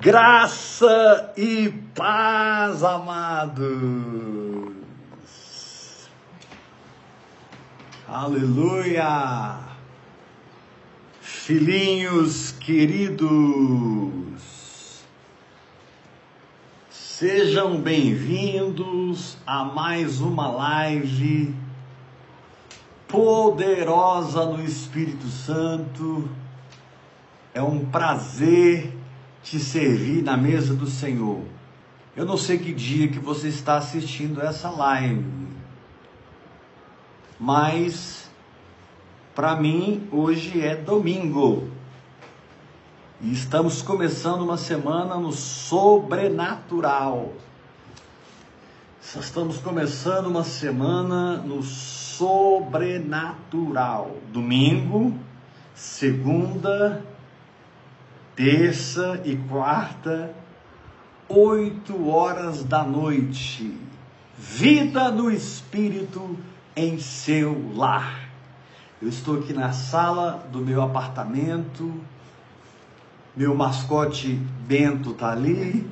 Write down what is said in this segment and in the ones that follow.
Graça e paz, amados. Aleluia. Filhinhos queridos, sejam bem-vindos a mais uma live poderosa no Espírito Santo. É um prazer te servir na mesa do Senhor. Eu não sei que dia que você está assistindo essa live, mas para mim hoje é domingo. E estamos começando uma semana no sobrenatural. Estamos começando uma semana no sobrenatural. Domingo, segunda, terça e quarta, oito horas da noite. Vida no Espírito em seu lar. Eu estou aqui na sala do meu apartamento. Meu mascote Bento tá ali.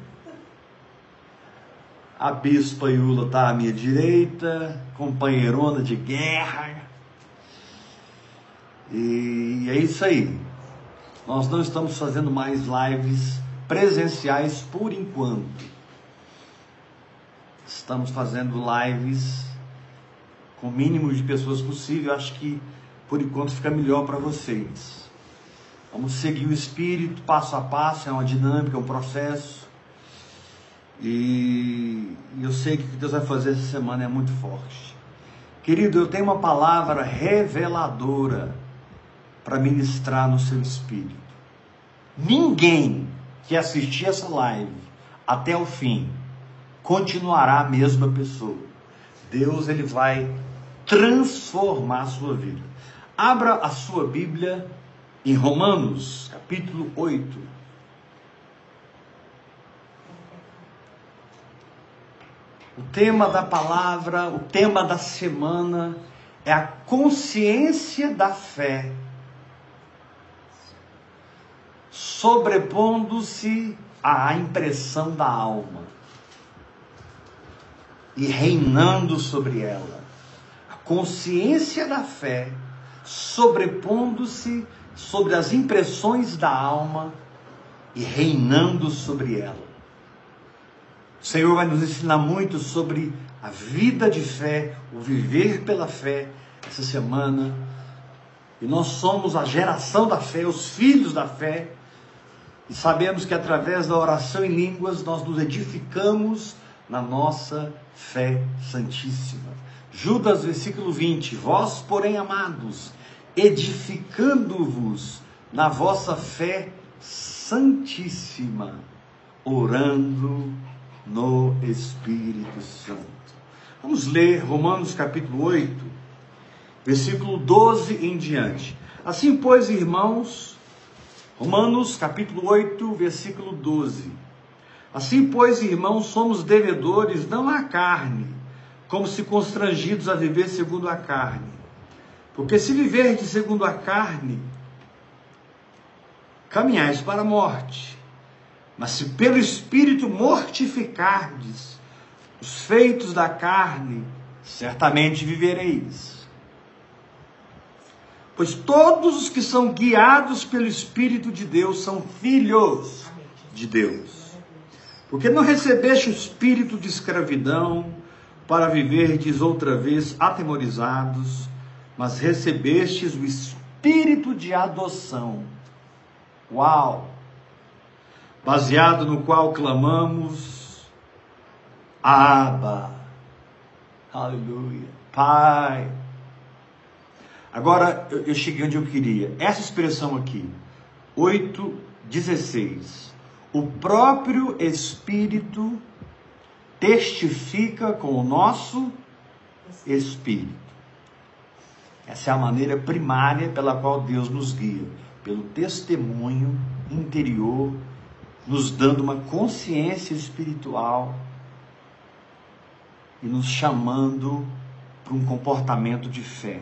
A Bispa Iula tá à minha direita, companheirona de guerra. E é isso aí. Nós não estamos fazendo mais lives presenciais por enquanto. Estamos fazendo lives com o mínimo de pessoas possível. Acho que por enquanto fica melhor para vocês. Vamos seguir o espírito passo a passo, é uma dinâmica, é um processo. E eu sei que o que Deus vai fazer essa semana é muito forte. Querido, eu tenho uma palavra reveladora para ministrar no seu espírito. Ninguém que assistir essa live até o fim continuará a mesma pessoa. Deus ele vai transformar a sua vida. Abra a sua Bíblia em Romanos, capítulo 8. O tema da palavra, o tema da semana é a consciência da fé sobrepondo-se à impressão da alma e reinando sobre ela. A consciência da fé sobrepondo-se sobre as impressões da alma e reinando sobre ela. O Senhor vai nos ensinar muito sobre a vida de fé, o viver pela fé essa semana. E nós somos a geração da fé, os filhos da fé. E sabemos que através da oração em línguas nós nos edificamos na nossa fé santíssima. Judas, versículo 20: Vós, porém, amados, edificando-vos na vossa fé santíssima, orando no Espírito Santo. Vamos ler Romanos capítulo 8, versículo 12 em diante. Assim, pois, irmãos, Romanos capítulo 8, versículo 12. Assim, pois, irmãos, somos devedores não à carne, como se constrangidos a viver segundo a carne. Porque se viverdes segundo a carne, caminhais para a morte. Mas se pelo Espírito mortificardes os feitos da carne, certamente vivereis. Pois todos os que são guiados pelo Espírito de Deus são filhos de Deus. Porque não recebeste o espírito de escravidão para viverdes outra vez atemorizados, mas recebestes o espírito de adoção. Uau! Baseado no qual clamamos, Abba, aleluia, Pai. Agora eu, cheguei onde eu queria. Essa expressão aqui, 8,16. O próprio Espírito testifica com o nosso Espírito. Essa é a maneira primária pela qual Deus nos guia, pelo testemunho interior, nos dando uma consciência espiritual e nos chamando para um comportamento de fé.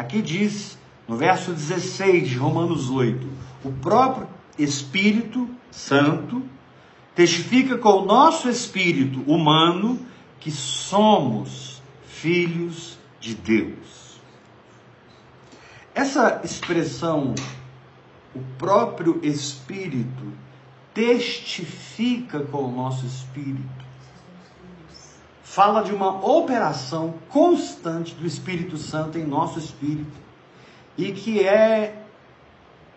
Aqui diz, no verso 16 de Romanos 8, o próprio Espírito Santo testifica com o nosso espírito humano que somos filhos de Deus. Essa expressão, o próprio Espírito testifica com o nosso espírito, fala de uma operação constante do Espírito Santo em nosso espírito e que é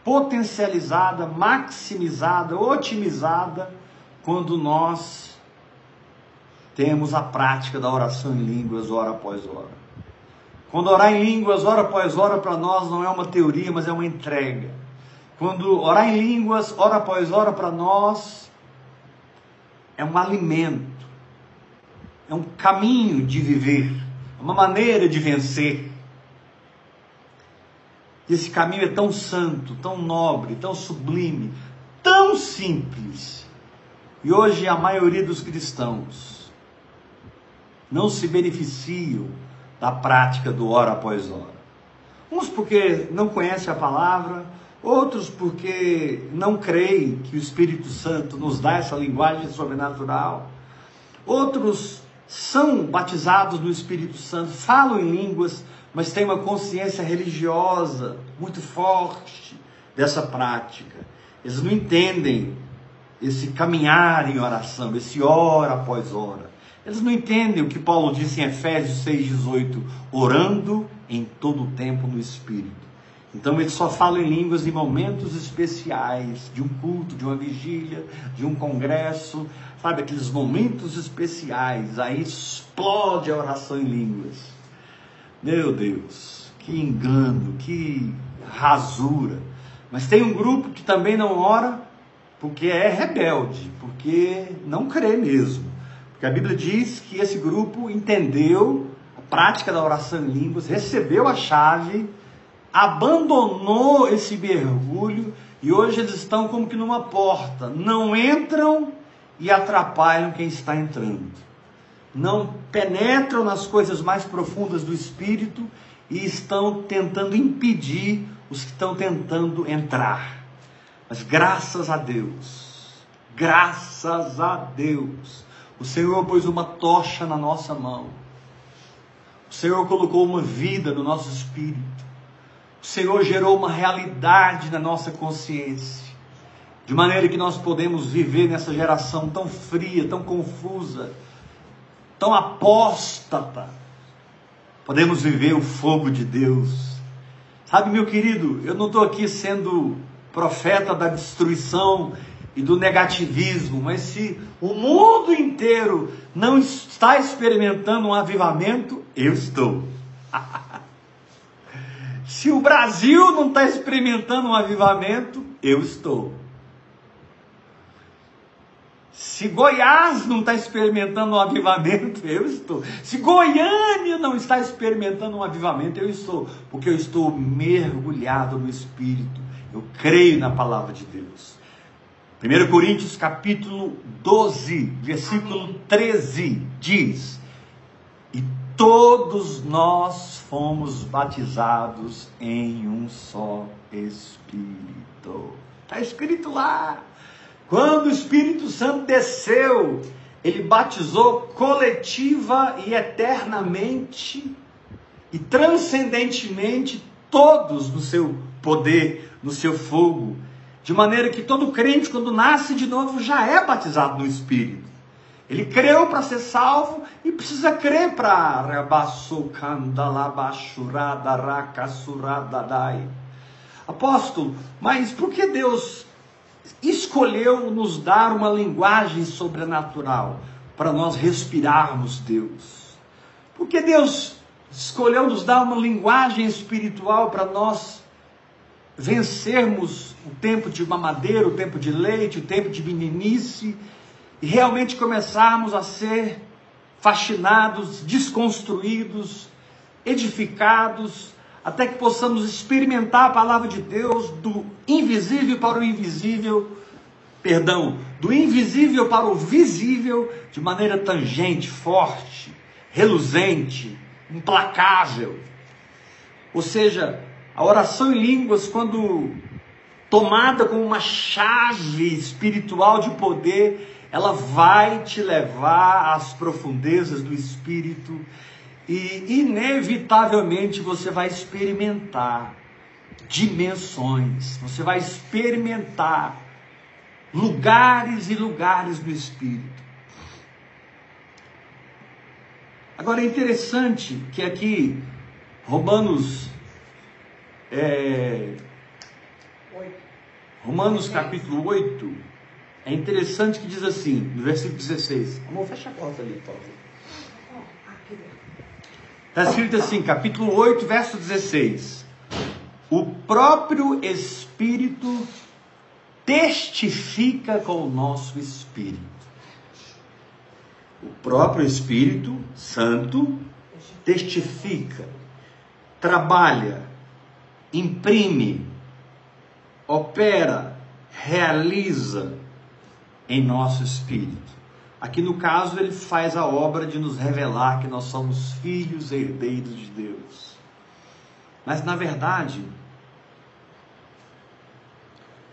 potencializada, maximizada, otimizada quando nós temos a prática da oração em línguas hora após hora. Quando orar em línguas hora após hora para nós não é uma teoria, mas é uma entrega. Quando orar em línguas hora após hora para nós é um alimento, é um caminho de viver, é uma maneira de vencer. Esse caminho é tão santo, tão nobre, tão sublime, tão simples e hoje a maioria dos cristãos não se beneficiam da prática do hora após hora. Uns porque não conhecem a palavra, outros porque não creem que o Espírito Santo nos dá essa linguagem sobrenatural. Outros são batizados no Espírito Santo, falam em línguas, mas têm uma consciência religiosa muito forte dessa prática. Eles não entendem esse caminhar em oração, esse hora após hora. Eles não entendem o que Paulo disse em Efésios 6,18, orando em todo o tempo no Espírito. Então eles só falam em línguas em momentos especiais, de um culto, de uma vigília, de um congresso, sabe, aqueles momentos especiais, aí explode a oração em línguas. Meu Deus, que engano, que rasura. Mas tem um grupo que também não ora, porque é rebelde, porque não crê mesmo. Porque a Bíblia diz que esse grupo entendeu a prática da oração em línguas, recebeu a chave, abandonou esse mergulho e hoje eles estão como que numa porta, não entram e atrapalham quem está entrando. Não penetram nas coisas mais profundas do espírito e estão tentando impedir os que estão tentando entrar. Mas graças a Deus, graças a Deus, o Senhor pôs uma tocha na nossa mão. O Senhor colocou uma vida no nosso espírito. O Senhor gerou uma realidade na nossa consciência. De maneira que nós podemos viver nessa geração tão fria, tão confusa, tão apóstata. Podemos viver o fogo de Deus. Sabe, meu querido, eu não estou aqui sendo profeta da destruição e do negativismo, mas se o mundo inteiro não está experimentando um avivamento, eu estou. se o Brasil não está experimentando um avivamento, eu estou. Se Goiás não está experimentando um avivamento, eu estou. Se Goiânia não está experimentando um avivamento, eu estou. Porque eu estou mergulhado no Espírito. Eu creio na palavra de Deus. 1 Coríntios capítulo 12, versículo 13 diz: E todos nós fomos batizados em um só Espírito. Está escrito lá. Quando o Espírito Santo desceu, ele batizou coletiva e eternamente e transcendentemente todos no seu poder, no seu fogo, de maneira que todo crente, quando nasce de novo, já é batizado no Espírito. Ele creu para ser salvo e precisa crer para Apóstolo, mas por que Deus escolheu nos dar uma linguagem sobrenatural para nós respirarmos Deus? Por que Deus escolheu nos dar uma linguagem espiritual para nós vencermos o tempo de mamadeira, o tempo de leite, o tempo de meninice, e realmente começarmos a ser fascinados, desconstruídos, edificados, até que possamos experimentar a palavra de Deus do invisível para o invisível, perdão, do invisível para o visível, de maneira tangente, forte, reluzente, implacável. Ou seja, a oração em línguas, quando tomada como uma chave espiritual de poder, ela vai te levar às profundezas do espírito e inevitavelmente você vai experimentar dimensões, você vai experimentar lugares e lugares do espírito. Agora é interessante que aqui Romanos é, Romanos capítulo 8, é interessante que diz assim, no versículo 16. Amor, fecha a porta ali, por favor. Está escrito assim, capítulo 8, verso 16. O próprio Espírito testifica com o nosso espírito. O próprio Espírito Santo testifica, trabalha, imprime, opera, realiza em nosso espírito. Aqui no caso, ele faz a obra de nos revelar que nós somos filhos herdeiros de Deus. Mas na verdade,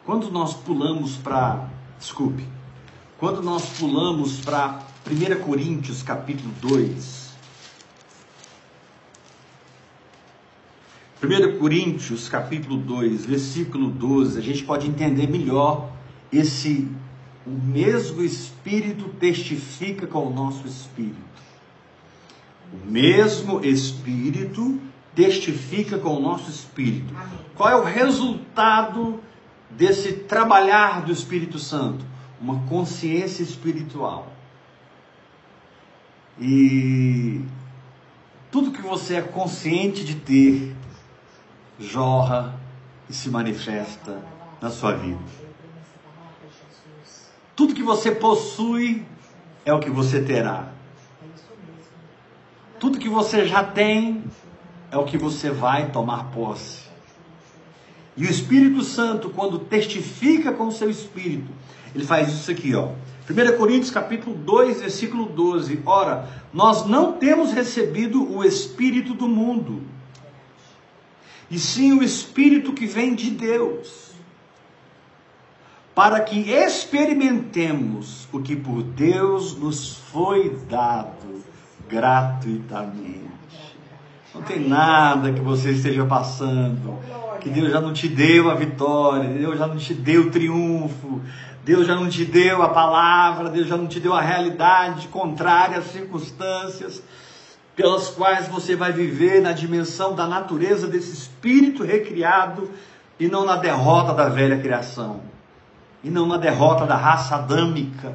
quando nós pulamos para, desculpe, quando nós pulamos para 1 Coríntios capítulo 2, 1 Coríntios capítulo 2, versículo 12, a gente pode entender melhor esse o mesmo Espírito testifica com o nosso espírito. O mesmo Espírito testifica com o nosso espírito. Qual é o resultado desse trabalhar do Espírito Santo? Uma consciência espiritual. E tudo que você é consciente de ter jorra e se manifesta na sua vida. Tudo que você possui é o que você terá. Tudo que você já tem é o que você vai tomar posse. E o Espírito Santo, quando testifica com o seu espírito, ele faz isso aqui, ó. 1 Coríntios capítulo 2, versículo 12. Ora, nós não temos recebido o espírito do mundo, e sim o espírito que vem de Deus para que experimentemos o que por Deus nos foi dado gratuitamente. Não tem nada que você esteja passando, que Deus já não te deu a vitória, Deus já não te deu o triunfo, Deus já não te deu a palavra, Deus já não te deu a realidade contrária às circunstâncias pelas quais você vai viver na dimensão da natureza desse espírito recriado e não na derrota da velha criação e não na derrota da raça adâmica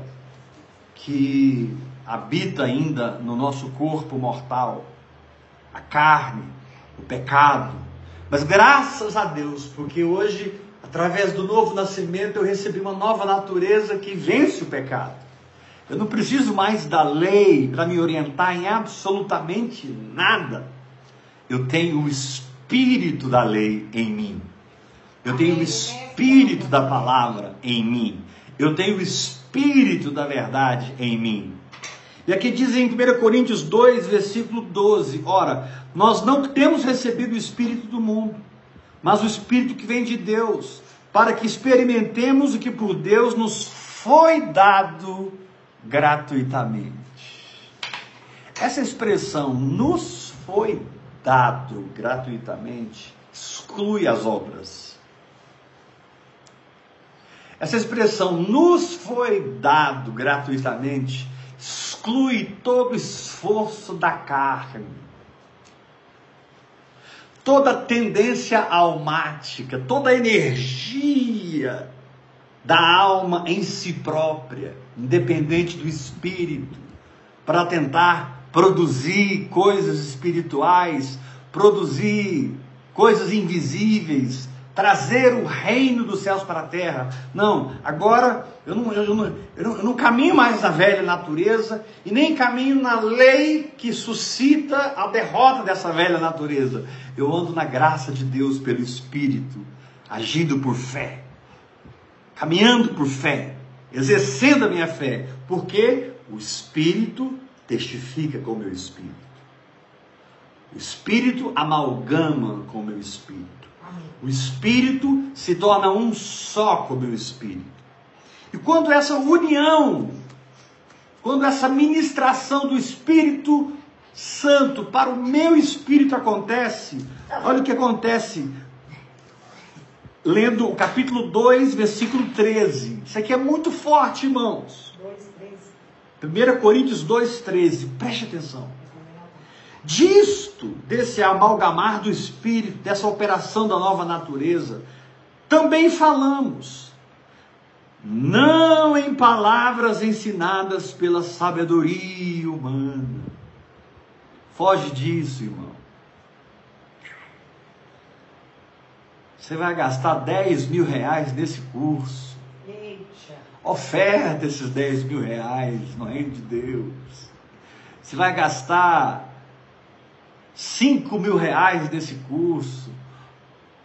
que habita ainda no nosso corpo mortal, a carne, o pecado. Mas graças a Deus, porque hoje, através do novo nascimento, eu recebi uma nova natureza que vence o pecado. Eu não preciso mais da lei para me orientar em absolutamente nada. Eu tenho o espírito da lei em mim. Eu tenho o espírito da palavra em mim. Eu tenho o espírito da verdade em mim. E aqui diz em 1 Coríntios 2, versículo 12: Ora, nós não temos recebido o espírito do mundo, mas o espírito que vem de Deus, para que experimentemos o que por Deus nos foi dado gratuitamente. Essa expressão nos foi dado gratuitamente exclui as obras. Essa expressão nos foi dado gratuitamente exclui todo esforço da carne, toda tendência almática, toda energia da alma em si própria, independente do espírito, para tentar produzir coisas espirituais, produzir coisas invisíveis, trazer o reino dos céus para a terra. Não, agora eu não, eu, não, eu, não, eu não caminho mais na velha natureza e nem caminho na lei que suscita a derrota dessa velha natureza. Eu ando na graça de Deus pelo Espírito, agindo por fé, caminhando por fé, exercendo a minha fé, porque o Espírito testifica com o meu Espírito. O Espírito amalgama com o meu Espírito. O espírito se torna um só com o meu espírito. E quando essa união quando essa ministração do Espírito Santo para o meu espírito acontece, olha o que acontece. Lendo o capítulo 2, versículo 13. Isso aqui é muito forte, irmãos. 1 Coríntios 2, 13. Preste atenção. Disto, desse amalgamar do espírito, dessa operação da nova natureza, também falamos, não em palavras ensinadas pela sabedoria humana. Foge disso, irmão. Você vai gastar 10 mil reais nesse curso. Oferta esses 10 mil reais no reino de Deus. Você vai gastar 5 mil reais nesse curso.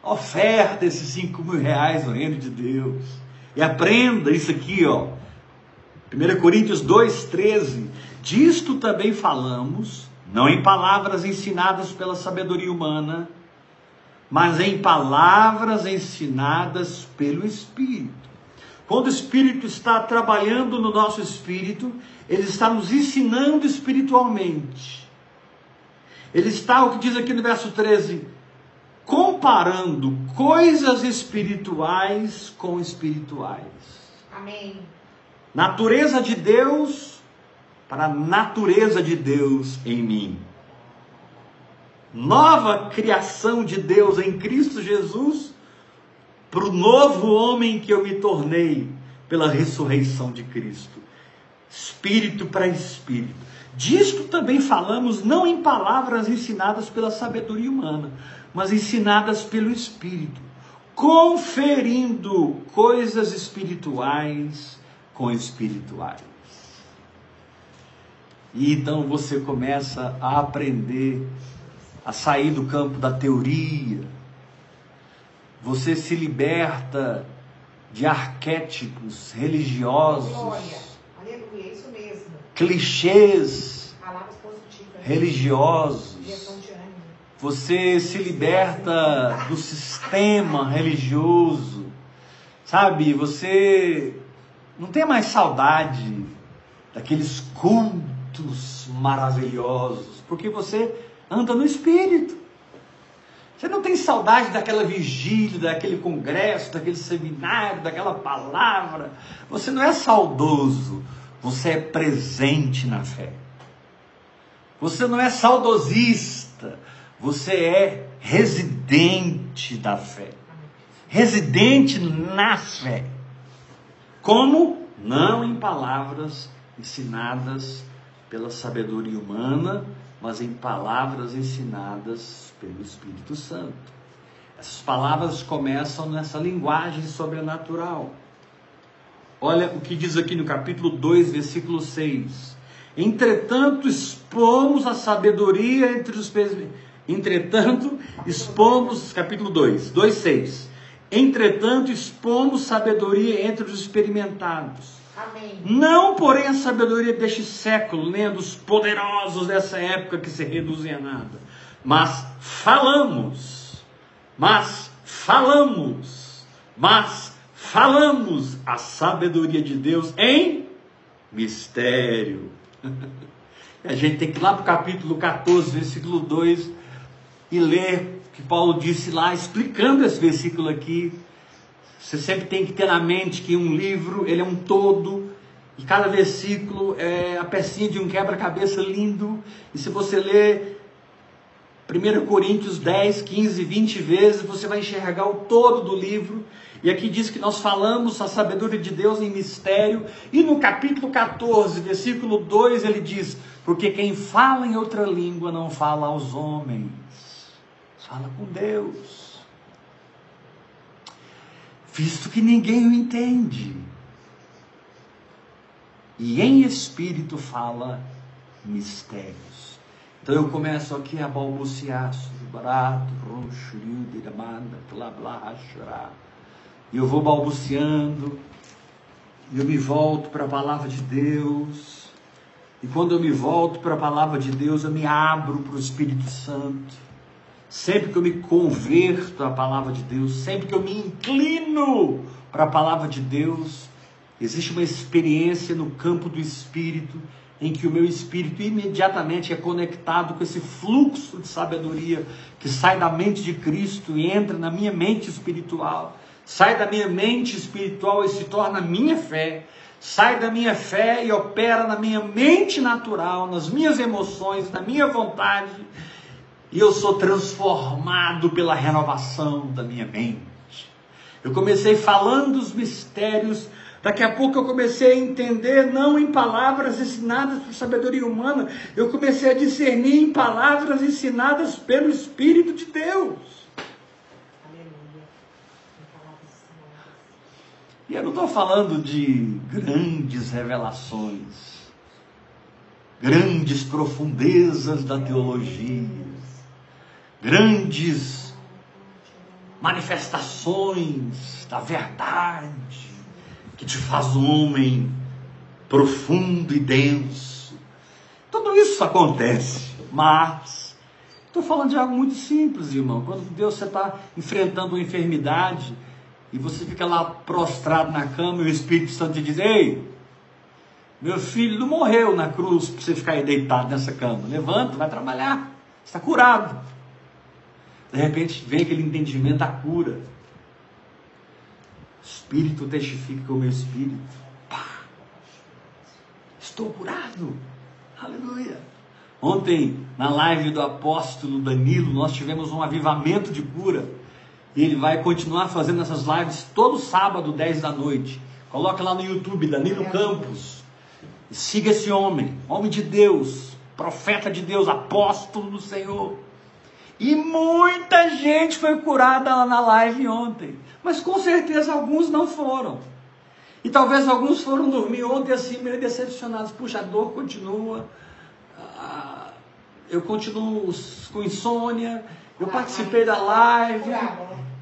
Oferta esses 5 mil reais no reino de Deus. E aprenda isso aqui, ó. 1 Coríntios 2,13. Disto também falamos, não em palavras ensinadas pela sabedoria humana, mas em palavras ensinadas pelo Espírito. Quando o Espírito está trabalhando no nosso espírito, ele está nos ensinando espiritualmente. Ele está, o que diz aqui no verso 13, comparando coisas espirituais com espirituais. Amém. Natureza de Deus para a natureza de Deus em mim. Nova criação de Deus em Cristo Jesus para o novo homem que eu me tornei pela ressurreição de Cristo. Espírito para espírito. Disto também falamos não em palavras ensinadas pela sabedoria humana, mas ensinadas pelo Espírito, conferindo coisas espirituais com espirituais. E então você começa a aprender a sair do campo da teoria. Você se liberta de arquétipos religiosos. Glória. Clichês religiosos. Você se liberta do sistema religioso, sabe? Você não tem mais saudade daqueles cultos maravilhosos, porque você anda no espírito. Você não tem saudade daquela vigília, daquele congresso, daquele seminário, daquela palavra. Você não é saudoso, você é presente na fé. Você não é saudosista, você é residente da fé. Residente na fé. Como? Não em palavras ensinadas pela sabedoria humana, mas em palavras ensinadas pelo Espírito Santo. Essas palavras começam nessa linguagem sobrenatural. Olha o que diz aqui no capítulo 2, versículo 6. Entretanto, expomos a sabedoria entre os Entretanto, expomos, capítulo 2, 2, 6. Entretanto, expomos sabedoria entre os experimentados. Amém. Não, porém, a sabedoria deste século, nem a dos poderosos dessa época que se reduzem a nada. Mas falamos, mas falamos, mas falamos a sabedoria de Deus em mistério. a gente tem que ir lá para o capítulo 14, versículo 2 e ler o que Paulo disse lá, explicando esse versículo aqui. Você sempre tem que ter na mente que um livro, ele é um todo, e cada versículo é a pecinha de um quebra-cabeça lindo. E se você ler 1 Coríntios 10, 15, 20 vezes, você vai enxergar o todo do livro. E aqui diz que nós falamos a sabedoria de Deus em mistério. E no capítulo 14, versículo 2, ele diz: Porque quem fala em outra língua não fala aos homens, fala com Deus visto que ninguém o entende. E em espírito fala mistérios. Então eu começo aqui a balbuciar barato, demanda, blá blá, chorar. E eu vou balbuciando, e eu me volto para a palavra de Deus. E quando eu me volto para a palavra de Deus, eu me abro para o Espírito Santo sempre que eu me converto à palavra de Deus, sempre que eu me inclino para a palavra de Deus, Existe uma experiência no campo do espírito em que o meu espírito imediatamente é conectado com esse fluxo de sabedoria que sai da mente de Cristo e entra na minha mente espiritual, sai da minha mente espiritual e se torna minha fé, sai da minha fé e opera na minha mente natural, nas minhas emoções, na minha vontade, e eu sou transformado pela renovação da minha mente. Eu comecei falando dos mistérios Daqui a pouco eu comecei a entender, não em palavras ensinadas por sabedoria humana, eu comecei a discernir em palavras ensinadas pelo Espírito de Deus. Aleluia. Em palavras ensinadas. E eu não estou falando de grandes revelações, grandes profundezas da teologia, grandes manifestações da verdade que te faz um homem profundo e denso. Tudo isso acontece, mas estou falando de algo muito simples, irmão. Quando Deus você está enfrentando uma enfermidade e você fica lá prostrado na cama e o Espírito Santo te diz: Ei, meu filho não morreu na cruz para você ficar aí deitado nessa cama. Levanta, vai trabalhar, está curado. De repente vem aquele entendimento da cura. Espírito testifica com o meu espírito. Pá! Estou curado. Aleluia. Ontem, na live do apóstolo Danilo, nós tivemos um avivamento de cura. E ele vai continuar fazendo essas lives todo sábado, 10 da noite. Coloca lá no YouTube, Danilo Campos. E siga esse homem, homem de Deus, profeta de Deus, apóstolo do Senhor. E muita gente foi curada lá na live ontem. Mas com certeza alguns não foram. E talvez alguns foram dormir ontem assim, meio decepcionados. Puxa, a dor continua. Eu continuo com insônia. Eu participei da live.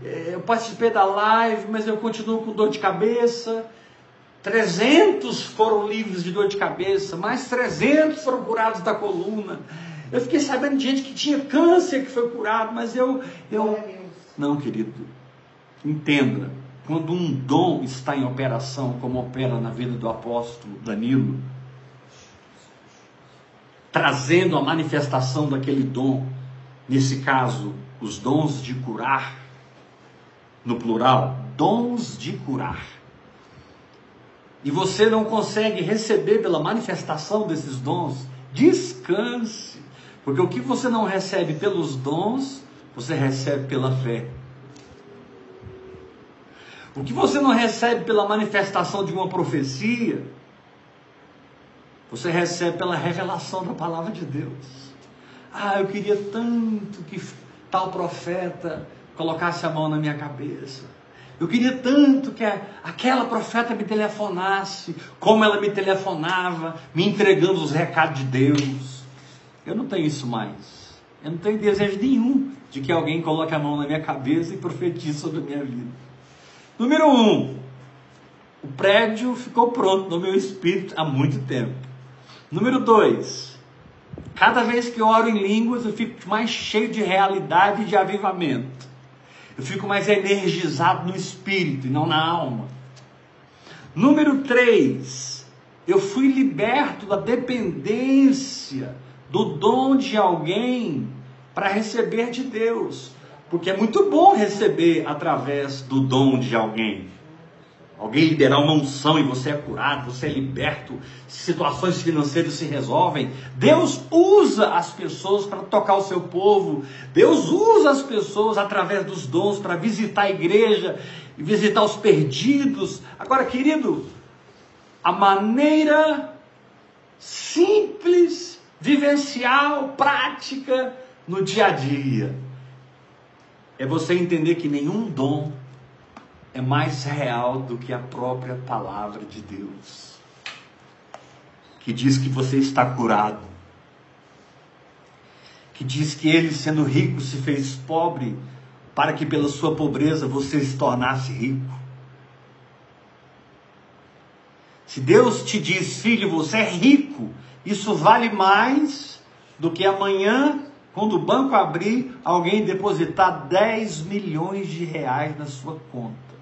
é, Eu participei da live, mas eu continuo com dor de cabeça. 300 foram livres de dor de cabeça, mais 300 foram curados da coluna. Eu fiquei sabendo de gente que tinha câncer que foi curado, mas eu, eu não, querido. Entenda, quando um dom está em operação, como opera na vida do apóstolo Danilo, trazendo a manifestação daquele dom, nesse caso, os dons de curar, no plural, dons de curar. E você não consegue receber pela manifestação desses dons, descanse, porque o que você não recebe pelos dons, você recebe pela fé. O que você não recebe pela manifestação de uma profecia, você recebe pela revelação da palavra de Deus. Ah, eu queria tanto que tal profeta colocasse a mão na minha cabeça. Eu queria tanto que aquela profeta me telefonasse, como ela me telefonava, me entregando os recados de Deus. Eu não tenho isso mais. Eu não tenho desejo nenhum de que alguém coloque a mão na minha cabeça e profetize sobre a minha vida. Número um, o prédio ficou pronto no meu espírito há muito tempo. Número dois, cada vez que oro em línguas eu fico mais cheio de realidade e de avivamento. Eu fico mais energizado no espírito e não na alma. Número três, eu fui liberto da dependência do dom de alguém para receber de Deus. Porque é muito bom receber através do dom de alguém. Alguém liberar uma unção e você é curado, você é liberto, situações financeiras se resolvem. Deus usa as pessoas para tocar o seu povo. Deus usa as pessoas através dos dons para visitar a igreja e visitar os perdidos. Agora, querido, a maneira simples, vivencial, prática no dia a dia é você entender que nenhum dom é mais real do que a própria palavra de Deus, que diz que você está curado, que diz que ele, sendo rico, se fez pobre, para que pela sua pobreza você se tornasse rico. Se Deus te diz, filho, você é rico, isso vale mais do que amanhã, quando o banco abrir, alguém depositar 10 milhões de reais na sua conta.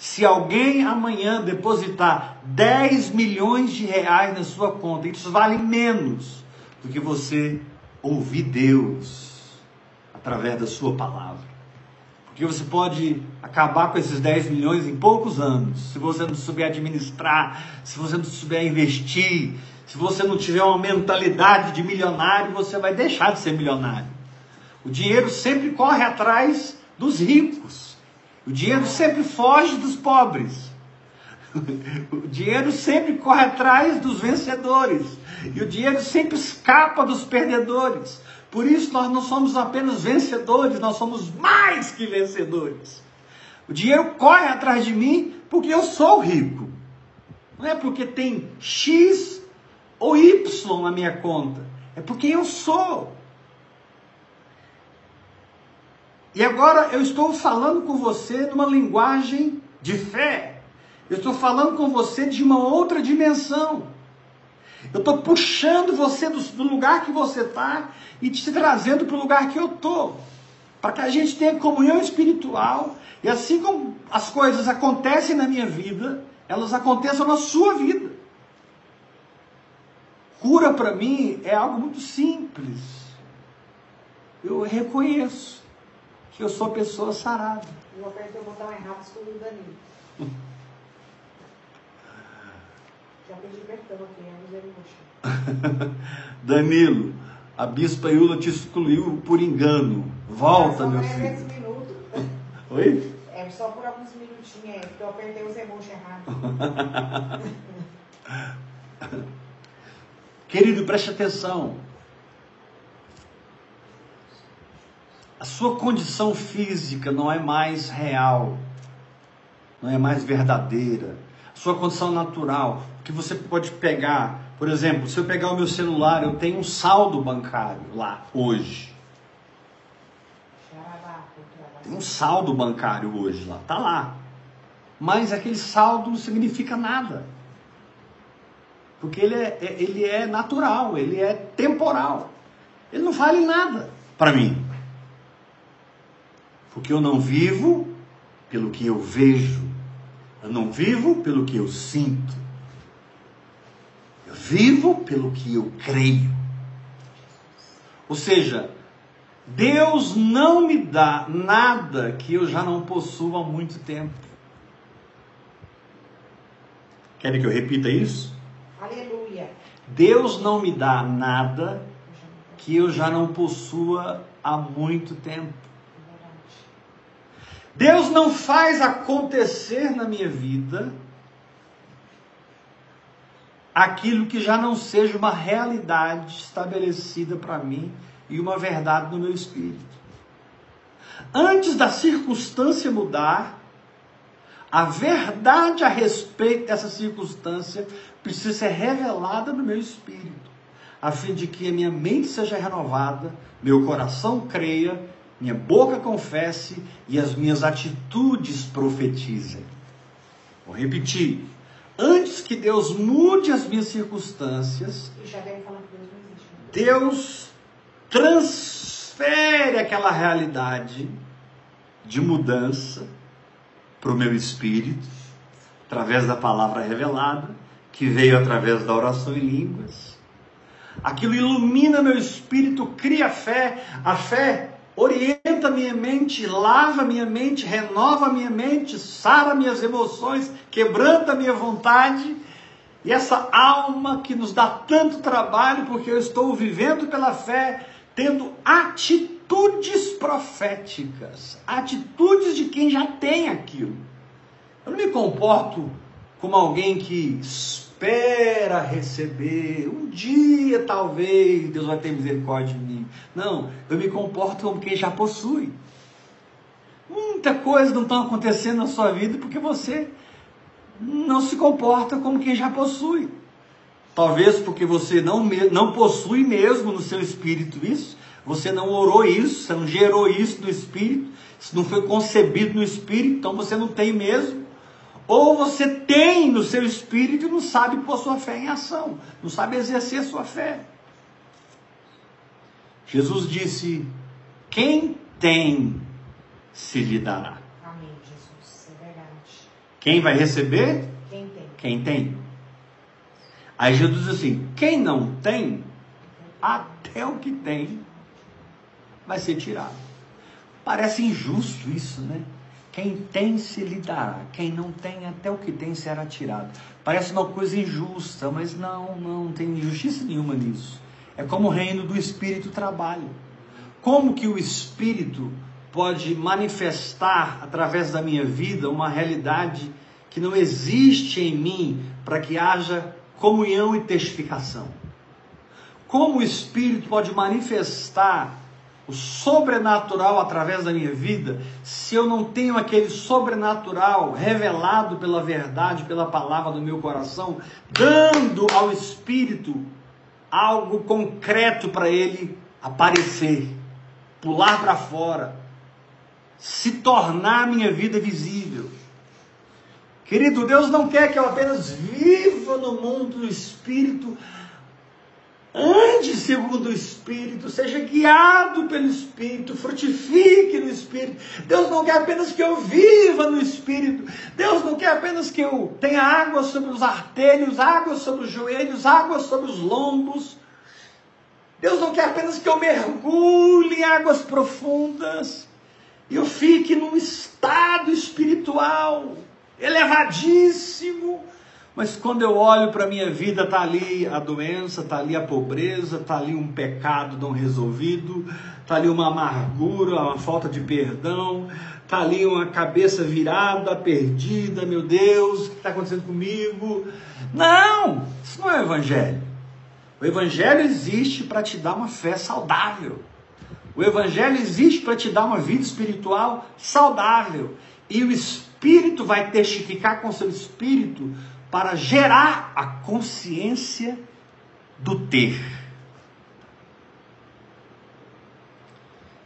Se alguém amanhã depositar 10 milhões de reais na sua conta, isso vale menos do que você ouvir Deus através da sua palavra. Porque você pode acabar com esses 10 milhões em poucos anos, se você não souber administrar, se você não souber investir, se você não tiver uma mentalidade de milionário, você vai deixar de ser milionário. O dinheiro sempre corre atrás dos ricos. O dinheiro sempre foge dos pobres. O dinheiro sempre corre atrás dos vencedores. E o dinheiro sempre escapa dos perdedores. Por isso nós não somos apenas vencedores, nós somos mais que vencedores. O dinheiro corre atrás de mim porque eu sou rico. Não é porque tem X ou Y na minha conta. É porque eu sou. E agora eu estou falando com você numa linguagem de fé. Eu estou falando com você de uma outra dimensão. Eu estou puxando você do, do, lugar que você está e te trazendo para o lugar que eu estou. Para que a gente tenha comunhão espiritual. E assim como as coisas acontecem na minha vida, elas aconteçam na sua vida. Cura para mim é algo muito simples. Eu reconheço que eu sou pessoa sarada. Eu apertei o botão errado, escolhi o Danilo. Já pedi perdão aqui, é misericórdia. Danilo, a bispa Iula te excluiu por engano. Volta, meu filho. minutos. Oi? É só por alguns minutinhos, é, porque eu apertei os emojis errados. Querido, preste atenção. A sua condição física não é mais real, não é mais verdadeira. A sua condição natural, que você pode pegar, por exemplo, se eu pegar o meu celular, eu tenho um saldo bancário lá hoje. Tem um saldo bancário hoje lá, tá lá. Mas aquele saldo não significa nada. Porque ele é, é- ele é natural, ele é temporal. Ele não vale nada para mim. Porque eu não vivo pelo que eu vejo. Eu não vivo pelo que eu sinto. Eu vivo pelo que eu creio. Ou seja, Deus não me dá nada que eu já não possuo há muito tempo. Querem que eu repita isso? Aleluia. Deus não me dá nada que eu já não possua há muito tempo. Deus não faz acontecer na minha vida aquilo que já não seja uma realidade estabelecida para mim e uma verdade no meu espírito. Antes da circunstância mudar, a verdade a respeito dessa circunstância precisa ser revelada no meu espírito, a fim de que a minha mente seja renovada, meu coração creia, minha boca confesse e as minhas atitudes profetizem. Vou repetir. Antes que Deus mude as minhas circunstâncias? Deus transfere aquela realidade de mudança para o meu espírito, através da palavra revelada, que veio através da oração em línguas. Aquilo ilumina meu espírito, cria fé. A fé orienta minha mente, lava minha mente, renova minha mente, sara minhas emoções, quebranta minha vontade. E essa alma que nos dá tanto trabalho, porque eu estou vivendo pela fé, tendo atitudes proféticas, atitudes de quem já tem aquilo. Eu não me comporto como alguém que espera receber, um dia talvez Deus vai ter misericórdia de mim. Não, eu me comporto como quem já possui. Muita coisa não está acontecendo na sua vida porque você não se comporta como quem já possui. Talvez porque você não, não possui mesmo no seu espírito isso, você não orou isso, você não gerou isso no espírito, isso não foi concebido no espírito, então você não tem mesmo. Ou você tem no seu espírito e não sabe pôr sua fé em ação, não sabe exercer sua fé. Jesus disse: Quem tem, se lhe dará. Amém, Jesus. É verdade. Quem vai receber? Quem tem? Quem tem. Aí Jesus diz assim: quem não tem, até o que tem vai ser tirado. Parece injusto isso, né? Quem tem se lhe dará, quem não tem, até o que tem será tirado. Parece uma coisa injusta, mas não, não tem injustiça nenhuma nisso. É como o reino do Espírito trabalha. Como que o Espírito pode manifestar através da minha vida uma realidade que não existe em mim para que haja comunhão e testificação? Como o Espírito pode manifestar o sobrenatural através da minha vida, se eu não tenho aquele sobrenatural revelado pela verdade, pela palavra do meu coração, dando ao Espírito algo concreto para ele aparecer, pular para fora, se tornar minha vida visível. Querido, Deus não quer que eu apenas viva no mundo do Espírito, Ande segundo o Espírito, seja guiado pelo Espírito, frutifique no Espírito. Deus não quer apenas que eu viva no Espírito. Deus não quer apenas que eu tenha água sobre os artelhos, água sobre os joelhos, água sobre os lombos. Deus não quer apenas que eu mergulhe em águas profundas e eu fique num estado espiritual elevadíssimo mas quando eu olho para a minha vida, está ali a doença, está ali a pobreza, está ali um pecado não resolvido, está ali uma amargura, uma falta de perdão, está ali uma cabeça virada, perdida, meu Deus, o que está acontecendo comigo? Não, isso não é o Evangelho. O Evangelho existe para te dar uma fé saudável. O Evangelho existe para te dar uma vida espiritual saudável. E o Espírito vai testificar com seu Espírito para gerar a consciência do ter.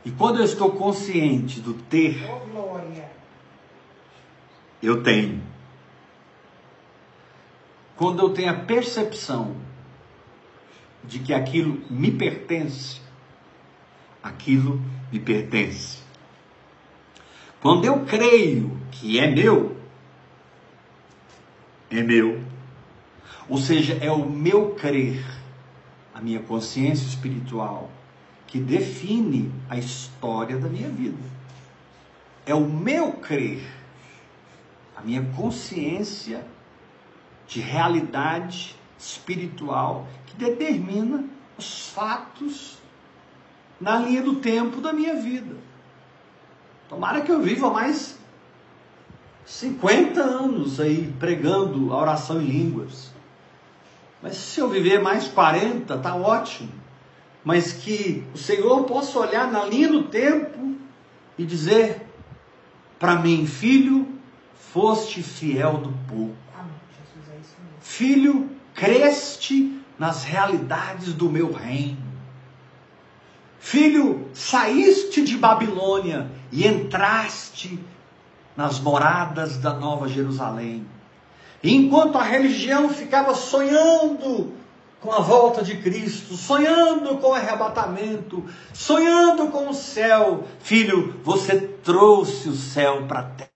E quando eu estou consciente do ter, eu tenho. Quando eu tenho a percepção de que aquilo me pertence, aquilo me pertence. Quando eu creio que é meu, é meu. Ou seja, é o meu crer, a minha consciência espiritual, que define a história da minha vida. É o meu crer, a minha consciência de realidade espiritual que determina os fatos na linha do tempo da minha vida. Tomara que eu viva mais 50 anos aí pregando a oração em línguas. Mas se eu viver mais 40, tá ótimo. Mas que o Senhor possa olhar na linha do tempo e dizer para mim, filho, foste fiel do pouco. É filho, creste nas realidades do meu reino. Filho, saíste de Babilônia e entraste nas moradas da Nova Jerusalém. E enquanto a religião ficava sonhando com a volta de Cristo, sonhando com o arrebatamento, sonhando com o céu, filho, você trouxe o céu para a terra.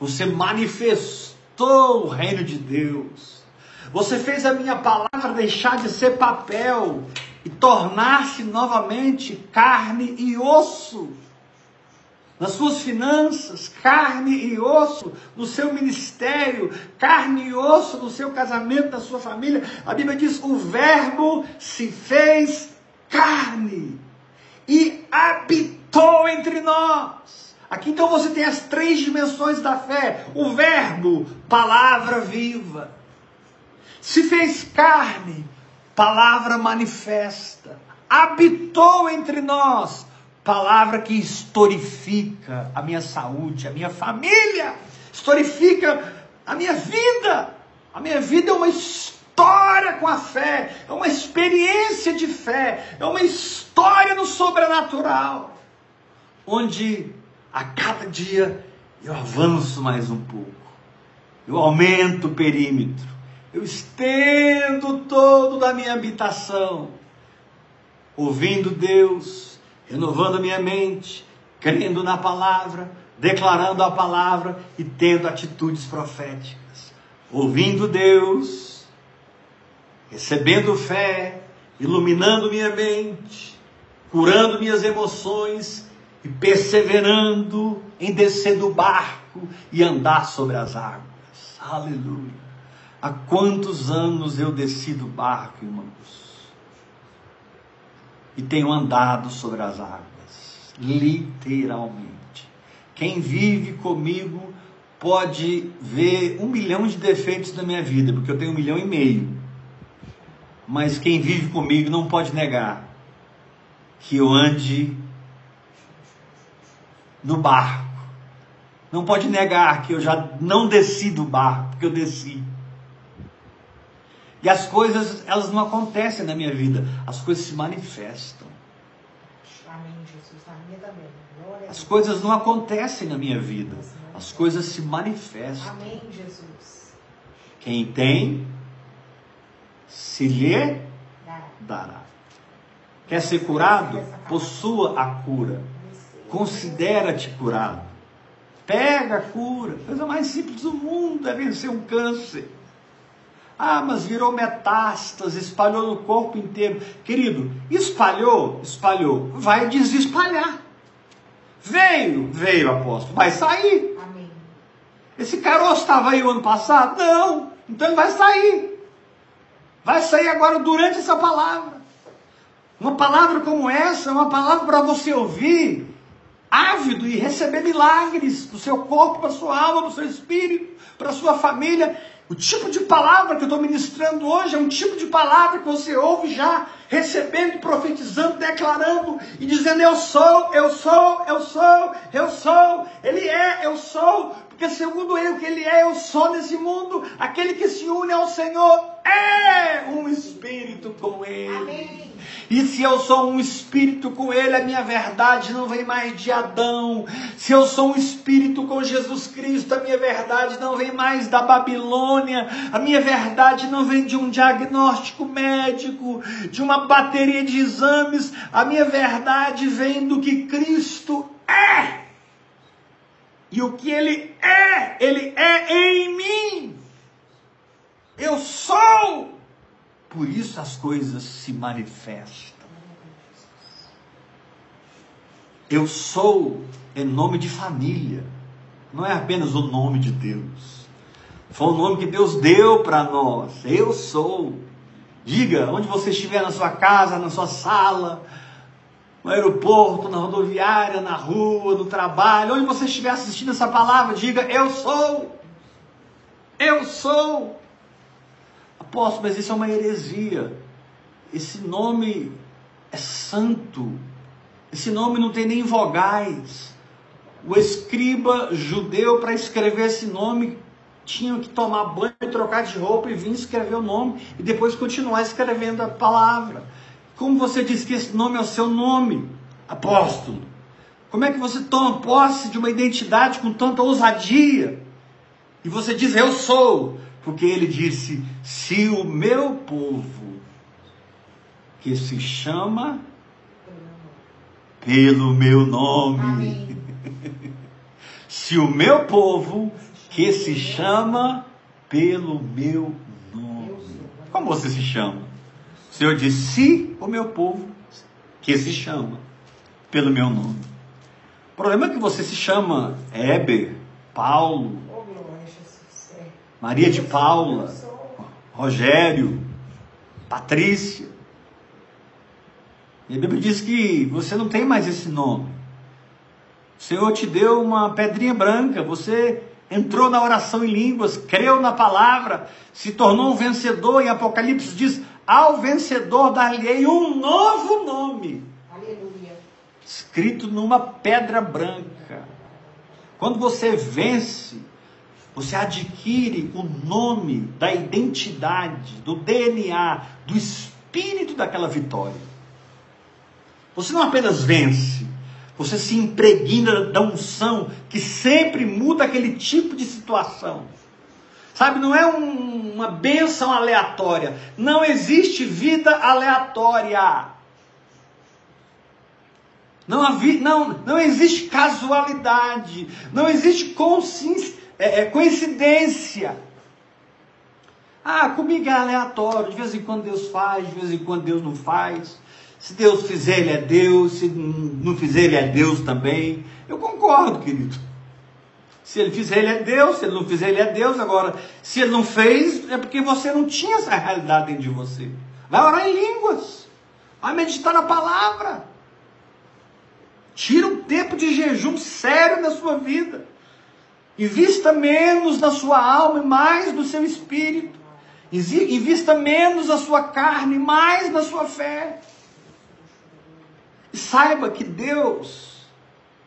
Você manifestou o reino de Deus. Você fez a minha palavra deixar de ser papel e tornar-se novamente carne e osso nas suas finanças, carne e osso, no seu ministério, carne e osso no seu casamento, na sua família. A Bíblia diz: o Verbo se fez carne e habitou entre nós. Aqui então você tem as três dimensões da fé: o Verbo, palavra viva, se fez carne, palavra manifesta, habitou entre nós Palavra que historifica a minha saúde, a minha família, historifica a minha vida. A minha vida é uma história com a fé, é uma experiência de fé, é uma história no sobrenatural, onde a cada dia eu avanço mais um pouco, eu aumento o perímetro, eu estendo todo da minha habitação, ouvindo Deus renovando minha mente, crendo na palavra, declarando a palavra e tendo atitudes proféticas, ouvindo Deus, recebendo fé, iluminando minha mente, curando minhas emoções e perseverando em descer do barco e andar sobre as águas. Aleluia. Há quantos anos eu desci do barco, irmãos? E tenho andado sobre as águas, literalmente. Quem vive comigo pode ver um milhão de defeitos na minha vida, porque eu tenho um milhão e meio. Mas quem vive comigo não pode negar que eu ande no barco. Não pode negar que eu já não desci do barco, porque eu desci. E as coisas, elas não acontecem na minha vida, as coisas se manifestam. As coisas não acontecem na minha vida, as coisas se manifestam. Amém, Jesus. Quem tem, se lhe dará. Quer ser curado? Possua a cura. Considera-te curado. Pega a cura. A coisa mais simples do mundo é vencer um câncer. Ah, mas virou metástase, espalhou no corpo inteiro. Querido, espalhou, espalhou. Vai desespalhar. Veio, veio, apóstolo. Vai sair. Amém. Esse caroço estava aí o ano passado? Não. Então ele vai sair. Vai sair agora durante essa palavra. Uma palavra como essa é uma palavra para você ouvir, ávido e receber milagres para o seu corpo, para a sua alma, para o seu espírito, para a sua família. O tipo de palavra que eu estou ministrando hoje é um tipo de palavra que você ouve já recebendo, profetizando, declarando e dizendo: Eu sou, eu sou, eu sou, eu sou, Ele é, eu sou, porque segundo ele, o que Ele é, eu sou nesse mundo. Aquele que se une ao Senhor é um espírito com Ele. Amém. E se eu sou um espírito com Ele, a minha verdade não vem mais de Adão. Se eu sou um espírito com Jesus Cristo, a minha verdade não vem mais da Babilônia. A minha verdade não vem de um diagnóstico médico, de uma bateria de exames. A minha verdade vem do que Cristo é. E o que Ele é, Ele é em mim. Eu sou. Por isso as coisas se manifestam. Eu sou é nome de família, não é apenas o nome de Deus. Foi o nome que Deus deu para nós. Eu sou. Diga, onde você estiver na sua casa, na sua sala, no aeroporto, na rodoviária, na rua, no trabalho, onde você estiver assistindo essa palavra, diga: Eu sou. Eu sou. Apóstolo, mas isso é uma heresia. Esse nome é santo. Esse nome não tem nem vogais. O escriba judeu, para escrever esse nome, tinha que tomar banho, trocar de roupa e vir escrever o nome e depois continuar escrevendo a palavra. Como você diz que esse nome é o seu nome, apóstolo? Como é que você toma posse de uma identidade com tanta ousadia? E você diz, eu sou, porque ele disse: se o meu povo, que se chama pelo meu nome, se o meu povo, que se chama pelo meu nome. Como você se chama? O Senhor disse: se o meu povo, que se chama pelo meu nome. O problema é que você se chama Heber, Paulo. Maria de Paula. Rogério, Patrícia. E a Bíblia diz que você não tem mais esse nome. O Senhor te deu uma pedrinha branca, você entrou na oração em línguas, creu na palavra, se tornou um vencedor. Em Apocalipse diz: ao vencedor dar-lhe um novo nome, Aleluia. escrito numa pedra branca. Quando você vence, você adquire o nome da identidade, do DNA, do espírito daquela vitória. Você não apenas vence, você se impregna da unção que sempre muda aquele tipo de situação. Sabe, não é um- uma bênção aleatória. Não existe vida aleatória. Não, havi, não, não existe casualidade, não existe é, é, coincidência. Ah, comigo é aleatório, de vez em quando Deus faz, de vez em quando Deus não faz. Se Deus fizer, Ele é Deus, se não fizer, Ele é Deus também. Eu concordo, querido. Se Ele fizer, Ele é Deus, se Ele não fizer, Ele é Deus. Agora, se Ele não fez, é porque você não tinha essa realidade dentro de você. Vai orar em línguas, vai meditar na palavra. Tira um tempo de jejum sério na sua vida. Invista menos na sua alma e mais no seu espírito. Invista menos na sua carne e mais na sua fé. E saiba que Deus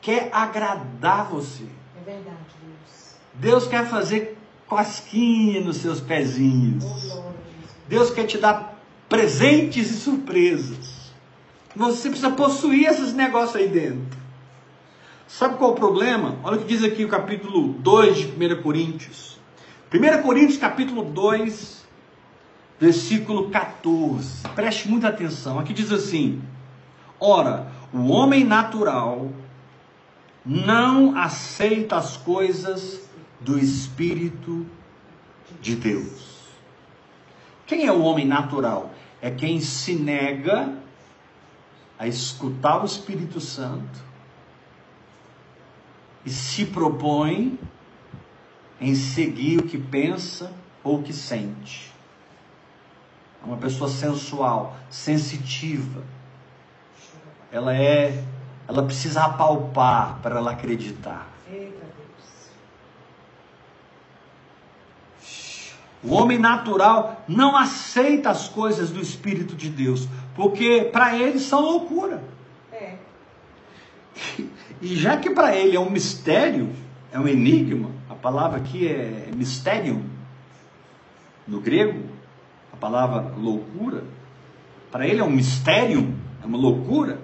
quer agradar você. É verdade, Deus. Deus quer fazer cosquinha nos seus pezinhos. Oh, Deus quer te dar presentes e surpresas. Você precisa possuir esses negócios aí dentro. Sabe qual é o problema? Olha o que diz aqui o capítulo 2 de 1 Coríntios. 1 Coríntios, capítulo 2, versículo 14. Preste muita atenção. Aqui diz assim: Ora, o homem natural não aceita as coisas do Espírito de Deus. Quem é o homem natural? É quem se nega a escutar o Espírito Santo e se propõe em seguir o que pensa ou o que sente. É uma pessoa sensual, sensitiva. Ela é, ela precisa apalpar para ela acreditar. O homem natural não aceita as coisas do Espírito de Deus, porque para ele são loucura. É. E já que para ele é um mistério, é um enigma, a palavra aqui é mistério, no grego, a palavra loucura, para ele é um mistério, é uma loucura,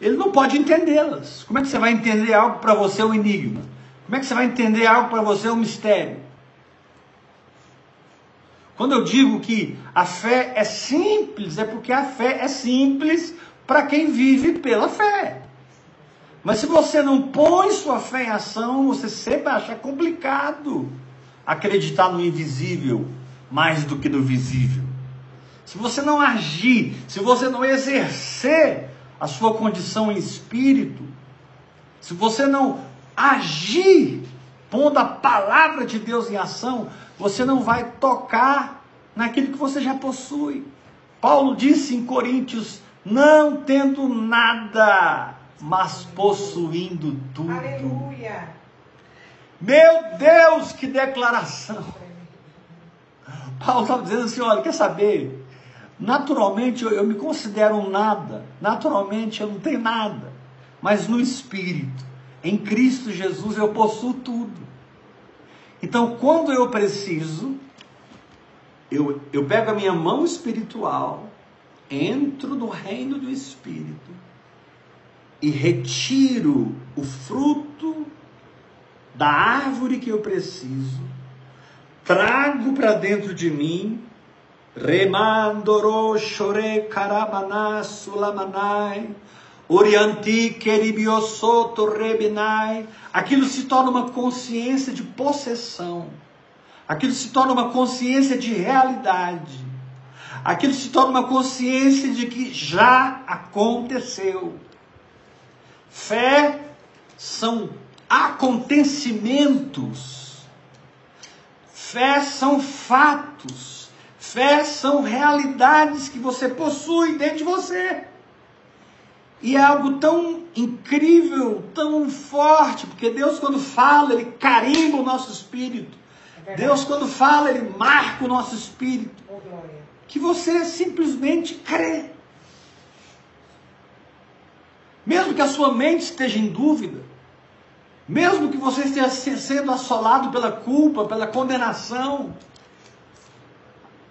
ele não pode entendê-las. Como é que você vai entender algo para você um enigma? Como é que você vai entender algo para você um mistério? Quando eu digo que a fé é simples, é porque a fé é simples para quem vive pela fé. Mas se você não põe sua fé em ação, você sempre acha complicado acreditar no invisível mais do que no visível. Se você não agir, se você não exercer a sua condição em espírito, se você não agir pondo a palavra de Deus em ação, você não vai tocar naquilo que você já possui. Paulo disse em Coríntios: não tendo nada, mas possuindo tudo. Aleluia. Meu Deus, que declaração! Paulo estava dizendo assim: olha, quer saber? Naturalmente eu, eu me considero um nada, naturalmente eu não tenho nada, mas no Espírito, em Cristo Jesus, eu possuo tudo. Então, quando eu preciso, eu, eu pego a minha mão espiritual, entro no reino do Espírito e retiro o fruto da árvore que eu preciso, trago para dentro de mim, remandoro chore karamaná sulamanai, Orianti queribiosoto rebinai. Aquilo se torna uma consciência de possessão. Aquilo se torna uma consciência de realidade. Aquilo se torna uma consciência de que já aconteceu. Fé são acontecimentos. Fé são fatos. São realidades que você possui dentro de você. E é algo tão incrível, tão forte, porque Deus, quando fala, Ele carimba o nosso espírito. É Deus, quando fala, Ele marca o nosso espírito. Oh, que você simplesmente crê. Mesmo que a sua mente esteja em dúvida, mesmo que você esteja sendo assolado pela culpa, pela condenação,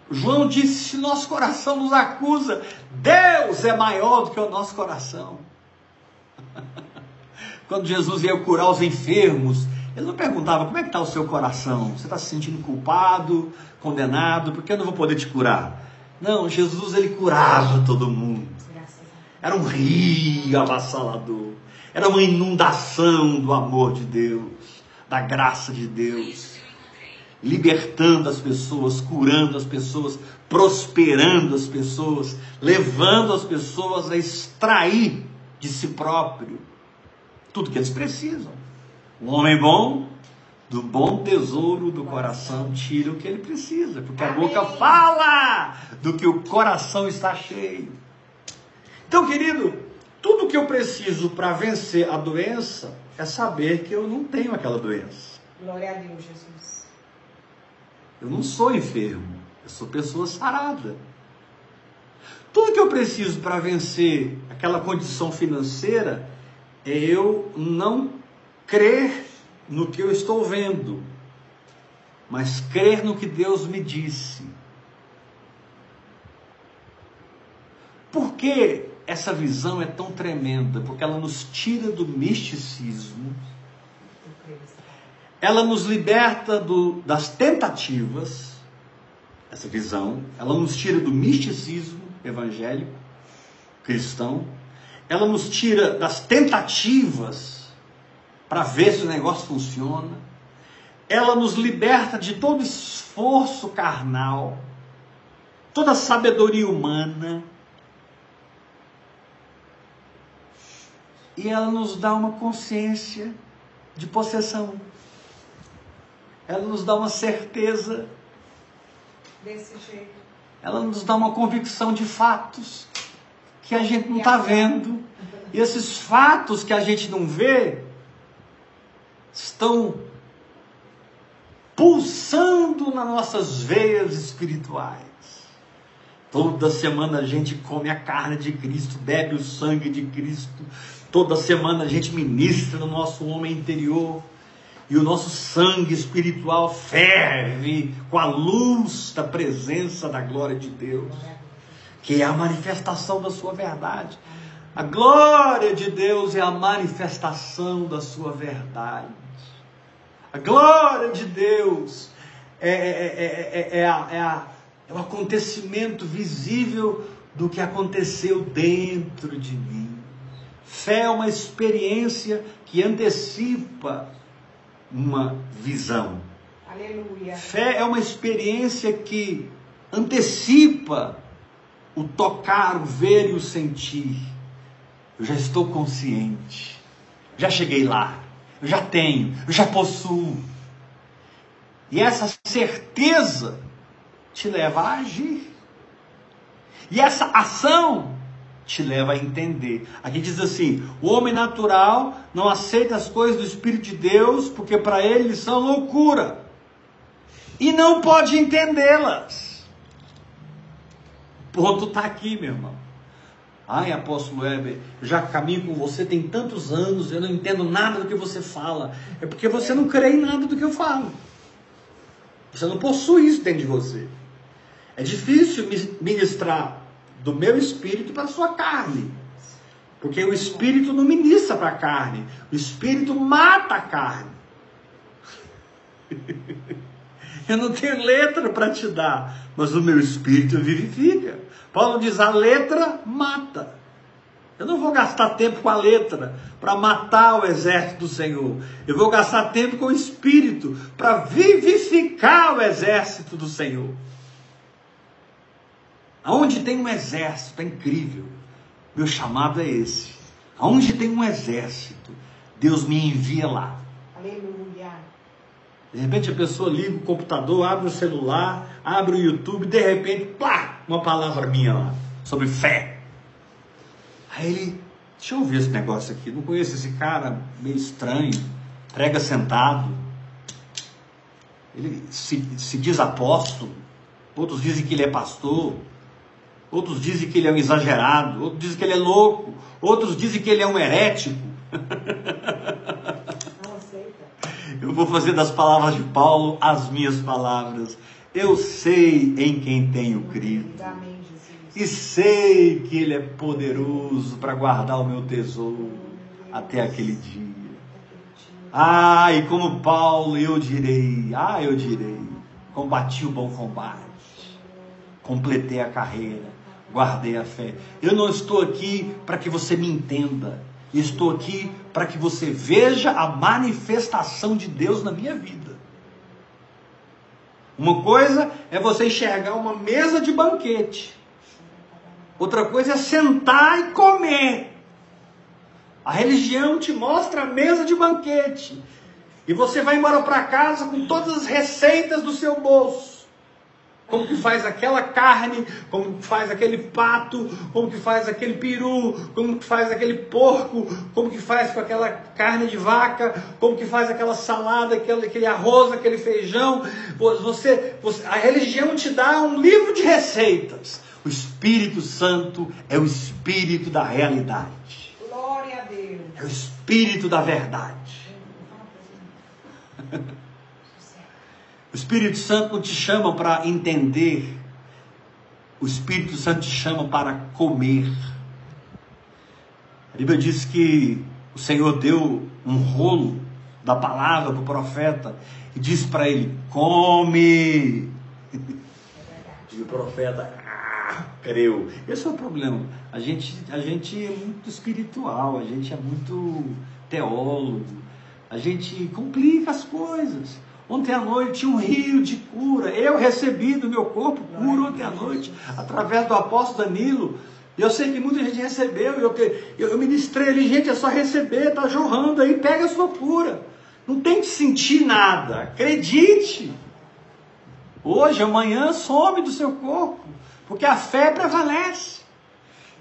João disse: se nosso coração nos acusa, Deus é maior do que o nosso coração. Quando Jesus ia curar os enfermos, ele não perguntava como é que está o seu coração. Você está se sentindo culpado, condenado, porque eu não vou poder te curar. Não, Jesus ele curava todo mundo. Era um rio avassalador. Era uma inundação do amor de Deus, da graça de Deus. Libertando as pessoas, curando as pessoas, prosperando as pessoas, levando as pessoas a extrair de si próprio tudo que eles precisam. Um homem bom, do bom tesouro do coração, tira o que ele precisa, porque a boca fala do que o coração está cheio. Então, querido, tudo que eu preciso para vencer a doença é saber que eu não tenho aquela doença. Glória a Deus, Jesus. Eu não sou enfermo, eu sou pessoa sarada. Tudo que eu preciso para vencer aquela condição financeira é eu não crer no que eu estou vendo, mas crer no que Deus me disse. Por que essa visão é tão tremenda? Porque ela nos tira do misticismo, ela nos liberta do, das tentativas, essa visão, ela nos tira do misticismo evangélico, cristão, ela nos tira das tentativas para ver se o negócio funciona, ela nos liberta de todo esforço carnal, toda sabedoria humana, e ela nos dá uma consciência de possessão. Ela nos dá uma certeza. Desse jeito. Ela nos dá uma convicção de fatos que a gente não está vendo. E esses fatos que a gente não vê estão pulsando nas nossas veias espirituais. Toda semana a gente come a carne de Cristo, bebe o sangue de Cristo, Toda semana a gente ministra no nosso homem interior e o nosso sangue espiritual ferve com a luz da presença da glória de Deus, que é a manifestação da sua verdade. A glória de Deus é a manifestação da sua verdade. A glória de Deus é, é, é, é, a, é, a, é o acontecimento visível do que aconteceu dentro de mim. Fé é uma experiência que antecipa uma visão. Aleluia. Fé é uma experiência que antecipa o tocar, o ver e o sentir. Eu já estou consciente. Já cheguei lá. Eu já tenho. Eu já possuo. E essa certeza te leva a agir. E essa ação te leva a entender. Aqui diz assim: o homem natural não aceita as coisas do Espírito de Deus, porque para ele são loucura, e não pode entendê-las. O ponto está aqui, meu irmão. Ai, apóstolo Weber, eu já caminho com você tem tantos anos, eu não entendo nada do que você fala. É porque você não crê em nada do que eu falo. Você não possui isso dentro de você. É difícil ministrar do meu espírito para a sua carne. Porque o espírito não ministra para a carne, o espírito mata a carne. Eu não tenho letra para te dar, mas o meu espírito vivifica. Paulo diz: a letra mata. Eu não vou gastar tempo com a letra para matar o exército do Senhor. Eu vou gastar tempo com o espírito para vivificar o exército do Senhor. Aonde tem um exército, é incrível. Meu chamado é esse. Aonde tem um exército, Deus me envia lá. Aleluia. De repente a pessoa liga o computador, abre o celular, abre o YouTube, de repente, plá, uma palavra minha lá, sobre fé. Aí ele, deixa eu ver esse negócio aqui, não conheço esse cara, meio estranho, prega sentado. Ele se, se diz apóstolo, outros dizem que ele é pastor. Outros dizem que ele é um exagerado, outros dizem que ele é louco, outros dizem que ele é um herético. Não aceita. Eu vou fazer das palavras de Paulo as minhas palavras. Eu sei em quem tenho crido. E sei que Ele é poderoso para guardar o meu tesouro até aquele dia. Ah, e como Paulo, eu direi, ah, eu direi, combati o bom combate, completei a carreira, guardei a fé. Eu não estou aqui para que você me entenda. Estou aqui para que você veja a manifestação de Deus na minha vida. Uma coisa é você enxergar uma mesa de banquete. Outra coisa é sentar e comer. A religião te mostra a mesa de banquete. E você vai embora para casa com todas as receitas do seu bolso como que faz aquela carne, como que faz aquele pato, como que faz aquele peru, como que faz aquele porco, como que faz com aquela carne de vaca, como que faz aquela salada, aquele, aquele arroz, aquele feijão. Você, você, a religião te dá um livro de receitas. O Espírito Santo é o Espírito da realidade. Glória a Deus. É o Espírito da verdade. O Espírito Santo te chama para entender. O Espírito Santo te chama para comer. A Bíblia diz que o Senhor deu um rolo da palavra para o profeta e disse para ele: Come. E o profeta ah, creu. Esse é o problema. A gente, a gente é muito espiritual, a gente é muito teólogo, a gente complica as coisas. Ontem à noite, um rio de cura. Eu recebi do meu corpo cura ontem à noite, através do apóstolo Danilo. Eu sei que muita gente recebeu. Eu, eu, ministrei ali, gente, é só receber, está jorrando aí, pega a sua cura. Não tem que sentir nada, acredite. Hoje, amanhã, some do seu corpo, porque a fé prevalece,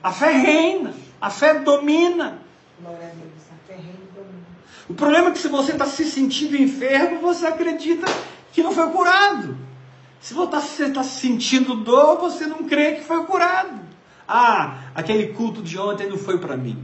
a fé reina, a fé domina. Glória a Deus. O problema é que se você está se sentindo enfermo, você acredita que não foi curado. Se você está se sentindo dor, você não crê que foi curado. Ah, aquele culto de ontem não foi para mim.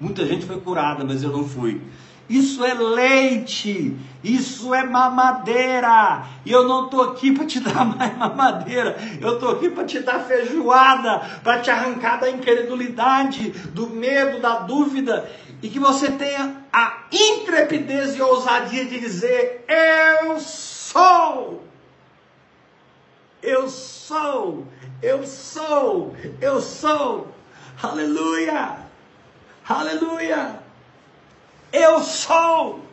Muita gente foi curada, mas eu não fui. Isso é leite, isso é mamadeira. E eu não estou aqui para te dar mais mamadeira, eu estou aqui para te dar feijoada, para te arrancar da incredulidade, do medo, da dúvida e que você tenha a intrepidez e ousadia de dizer: Eu sou, eu sou, eu sou, eu sou, aleluia, aleluia, eu sou.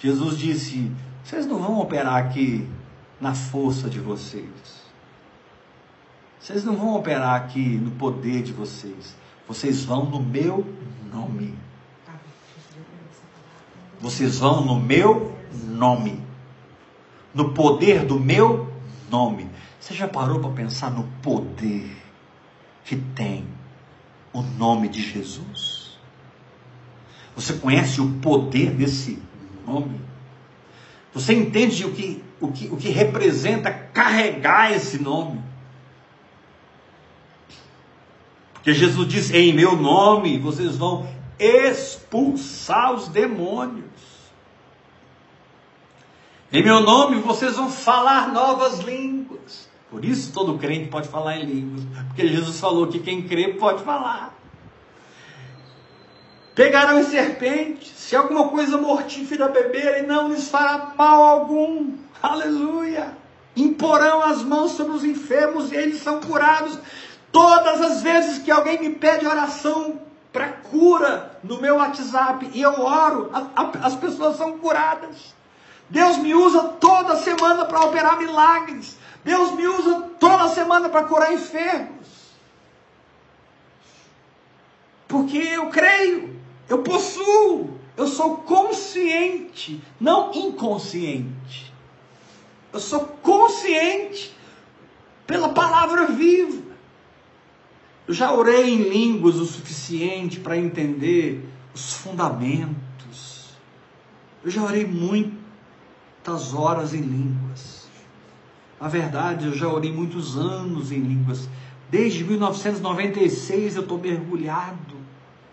Jesus disse: Vocês não vão operar aqui na força de vocês. Vocês não vão operar aqui no poder de vocês. Vocês vão no meu nome. Vocês vão no meu nome. No poder do meu nome. Você já parou para pensar no poder que tem o nome de Jesus? Você conhece o poder desse nome? Você entende o que, o que, o que representa carregar esse nome? Porque Jesus diz: em meu nome vocês vão expulsar os demônios. Em meu nome vocês vão falar novas línguas. Por isso todo crente pode falar em línguas. Porque Jesus falou que quem crê pode falar. Pegarão serpentes, se alguma coisa mortífera beberem, não lhes fará mal algum. Aleluia! Imporão as mãos sobre os enfermos e eles são curados. Todas as vezes que alguém me pede oração para cura no meu WhatsApp e eu oro, as pessoas são curadas. Deus me usa toda semana para operar milagres. Deus me usa toda semana para curar enfermos. Porque eu creio, eu possuo, eu sou consciente, não inconsciente. Eu sou consciente pela palavra viva. Eu já orei em línguas o suficiente para entender os fundamentos. Eu já orei muitas horas em línguas. Na verdade, eu já orei muitos anos em línguas. Desde 1996 eu estou mergulhado.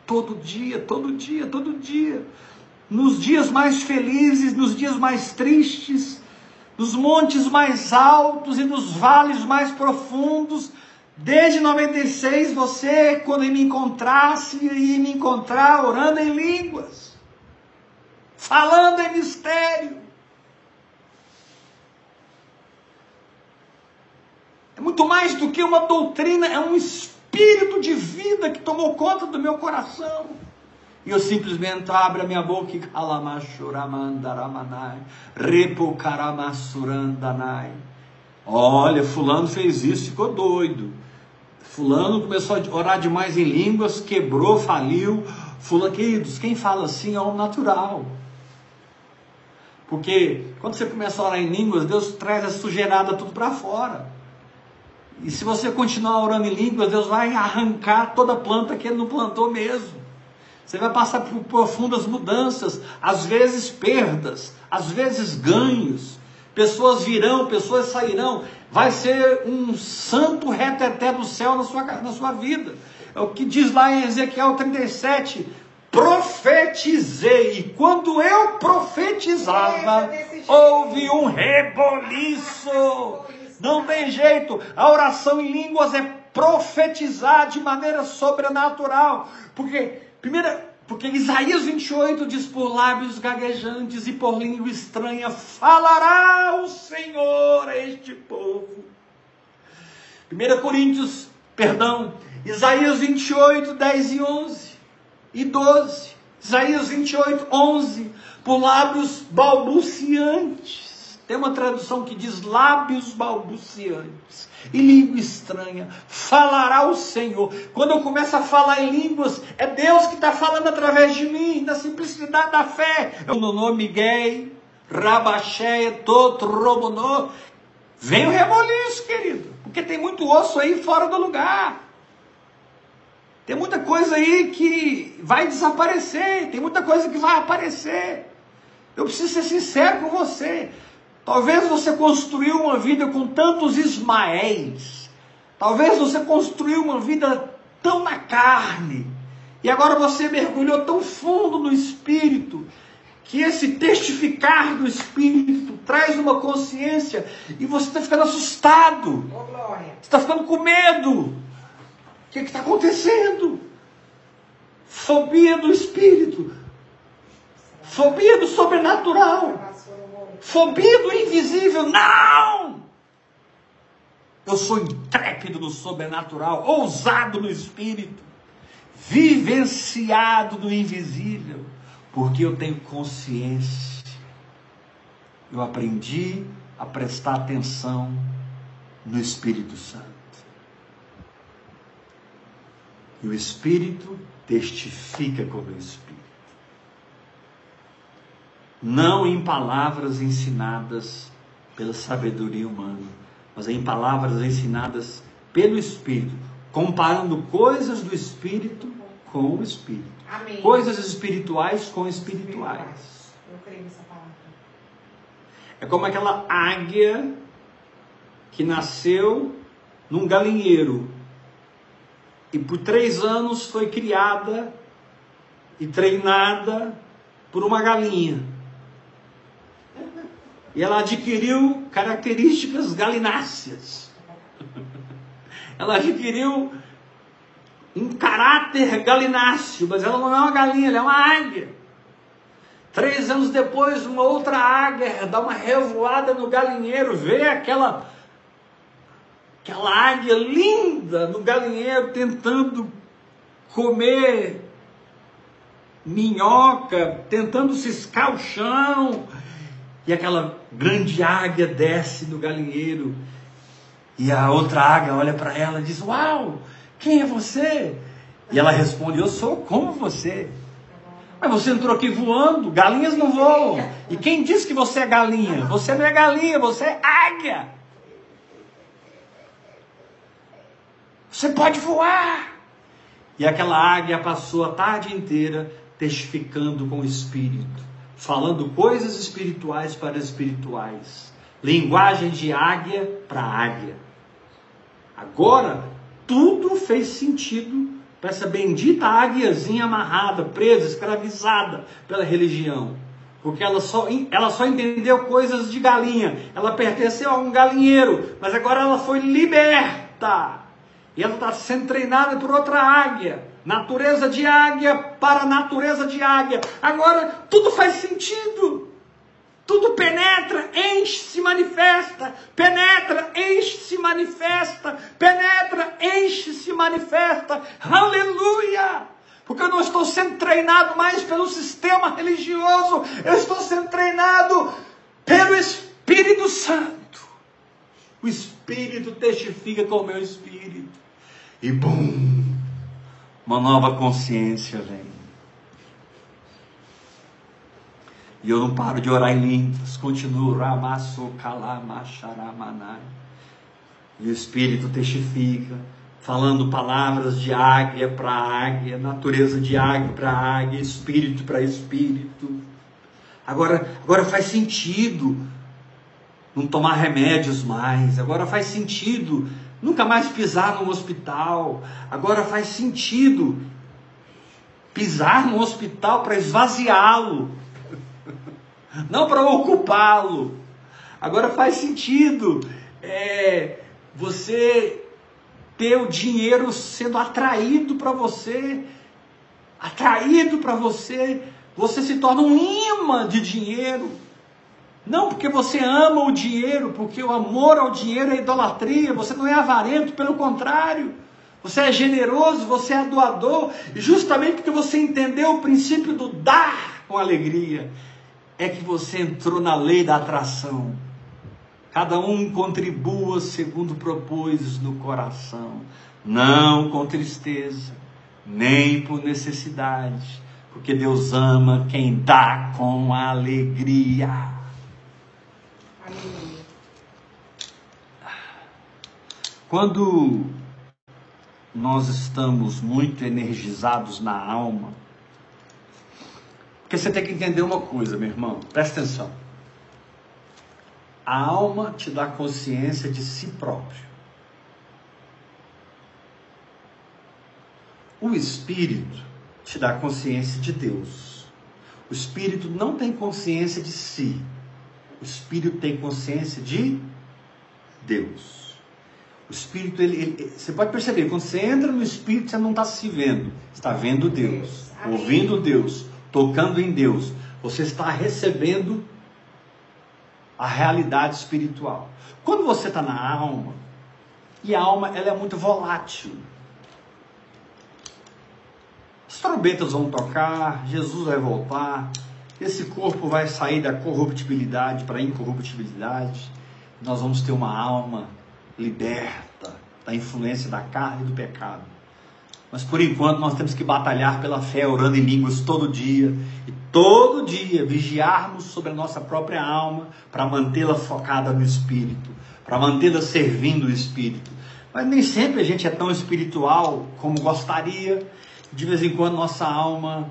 Todo dia, todo dia, todo dia. Nos dias mais felizes, nos dias mais tristes, nos montes mais altos e nos vales mais profundos, Desde 96, você, quando me encontrasse, ia me encontrar orando em línguas, falando em mistério. muito mais do que uma doutrina, é um espírito de vida que tomou conta do meu coração. E eu simplesmente abro a minha boca e kalamashuramandaраmanai, repokaramasurandai. Olha, fulano fez isso, ficou doido. Fulano começou a orar demais em línguas, quebrou, faliu. Fulano, queridos, quem fala assim é o natural. Porque quando você começa a orar em línguas, Deus traz a sujeirada tudo para fora. E se você continuar orando em línguas, Deus vai arrancar toda a planta que ele não plantou mesmo. Você vai passar por profundas mudanças, às vezes perdas, às vezes ganhos. Pessoas virão, pessoas sairão. Vai ser um santo reteté do céu na sua, na sua vida. É o que diz lá em Ezequiel 37 profetizei, e quando eu profetizava, houve um reboliço. Não tem jeito, a oração em línguas é profetizar de maneira sobrenatural, porque, primeira, porque Isaías 28 diz: por lábios gaguejantes e por língua estranha falará o Senhor a este povo. 1 Coríntios, perdão, Isaías 28, 10 e 11 e 12. Isaías 28, 11. Por lábios balbuciantes. Tem uma tradução que diz lábios balbuciantes e língua estranha. Falará o Senhor. Quando eu começo a falar em línguas, é Deus que está falando através de mim, na simplicidade da fé. No nome gay, Rabaxéia, Totrobonô. Vem o reboliço, querido. Porque tem muito osso aí fora do lugar. Tem muita coisa aí que vai desaparecer, tem muita coisa que vai aparecer. Eu preciso ser sincero com você. Talvez você construiu uma vida com tantos Ismaéis. Talvez você construiu uma vida tão na carne. E agora você mergulhou tão fundo no espírito que esse testificar do espírito traz uma consciência e você está ficando assustado. Oh, está ficando com medo que está acontecendo? Fobia do espírito, fobia do sobrenatural, fobia do invisível. Não! Eu sou intrépido no sobrenatural, ousado no espírito, vivenciado no invisível, porque eu tenho consciência. Eu aprendi a prestar atenção no Espírito Santo. E o Espírito testifica com o Espírito. Não em palavras ensinadas pela sabedoria humana, mas em palavras ensinadas pelo Espírito, comparando coisas do Espírito com o Espírito. Amém. Coisas espirituais com espirituais. Eu creio nessa palavra. É como aquela águia que nasceu num galinheiro e por três anos foi criada e treinada por uma galinha. E ela adquiriu características galináceas. Ela adquiriu um caráter galináceo, mas ela não é uma galinha, ela é uma águia. Três anos depois, uma outra águia dá uma revoada no galinheiro, vê aquela aquela águia linda no galinheiro tentando comer minhoca, tentando ciscar o chão. E aquela grande águia desce no galinheiro. E a outra águia olha para ela e diz: Uau, quem é você? E ela responde: Eu sou como você. Mas você entrou aqui voando, galinhas não voam. E quem disse que você é galinha? Você não é galinha, você é águia. Você pode voar. E aquela águia passou a tarde inteira testificando com o Espírito, falando coisas espirituais para espirituais, linguagem de águia para águia. Agora, tudo fez sentido para essa bendita águiazinha amarrada, presa, escravizada pela religião. Porque ela só, ela só entendeu coisas de galinha. Ela pertenceu a um galinheiro, mas agora ela foi liberta e ela está sendo treinada por outra águia. Natureza de águia para natureza de águia. Agora tudo faz sentido. Tudo penetra, enche, se manifesta. Penetra, enche, se manifesta, penetra, enche-se, manifesta. Aleluia! Porque eu não estou sendo treinado mais pelo sistema religioso, eu estou sendo treinado pelo Espírito Santo. O Espírito testifica com o meu espírito. E bum! Uma nova consciência vem. E eu não paro de orar em línguas, continuo ramasso kalamacharamanai. E o Espírito testifica, falando palavras de águia para águia, natureza de águia para águia, espírito para espírito. Agora, agora faz sentido não tomar remédios mais. Agora faz sentido nunca mais pisar no hospital. Agora faz sentido pisar no hospital para esvaziá-lo não para ocupá-lo. Agora faz sentido é, você ter o dinheiro sendo atraído para você, atraído para você, você se torna um imã de dinheiro. Não porque você ama o dinheiro, porque o amor ao dinheiro é idolatria, você não é avarento, pelo contrário. Você é generoso, você é doador, e justamente porque você entendeu o princípio do dar com alegria é que você entrou na lei da atração. Cada um contribua segundo propôs no coração, não com tristeza, nem por necessidade, porque Deus ama quem dá com alegria. Quando nós estamos muito energizados na alma, porque você tem que entender uma coisa, meu irmão, presta atenção. A alma te dá consciência de si próprio. O espírito te dá consciência de Deus. O espírito não tem consciência de si. O espírito tem consciência de Deus. O espírito, ele, ele, você pode perceber, quando você entra no espírito, você não está se vendo, está vendo Deus, ouvindo Deus, tocando em Deus, você está recebendo a realidade espiritual. Quando você está na alma, e a alma ela é muito volátil. As trombetas vão tocar, Jesus vai voltar, esse corpo vai sair da corruptibilidade para a incorruptibilidade. Nós vamos ter uma alma liberta da influência da carne e do pecado. Mas por enquanto nós temos que batalhar pela fé, orando em línguas todo dia. E todo dia vigiarmos sobre a nossa própria alma para mantê-la focada no Espírito, para mantê-la servindo o Espírito. Mas nem sempre a gente é tão espiritual como gostaria. De vez em quando nossa alma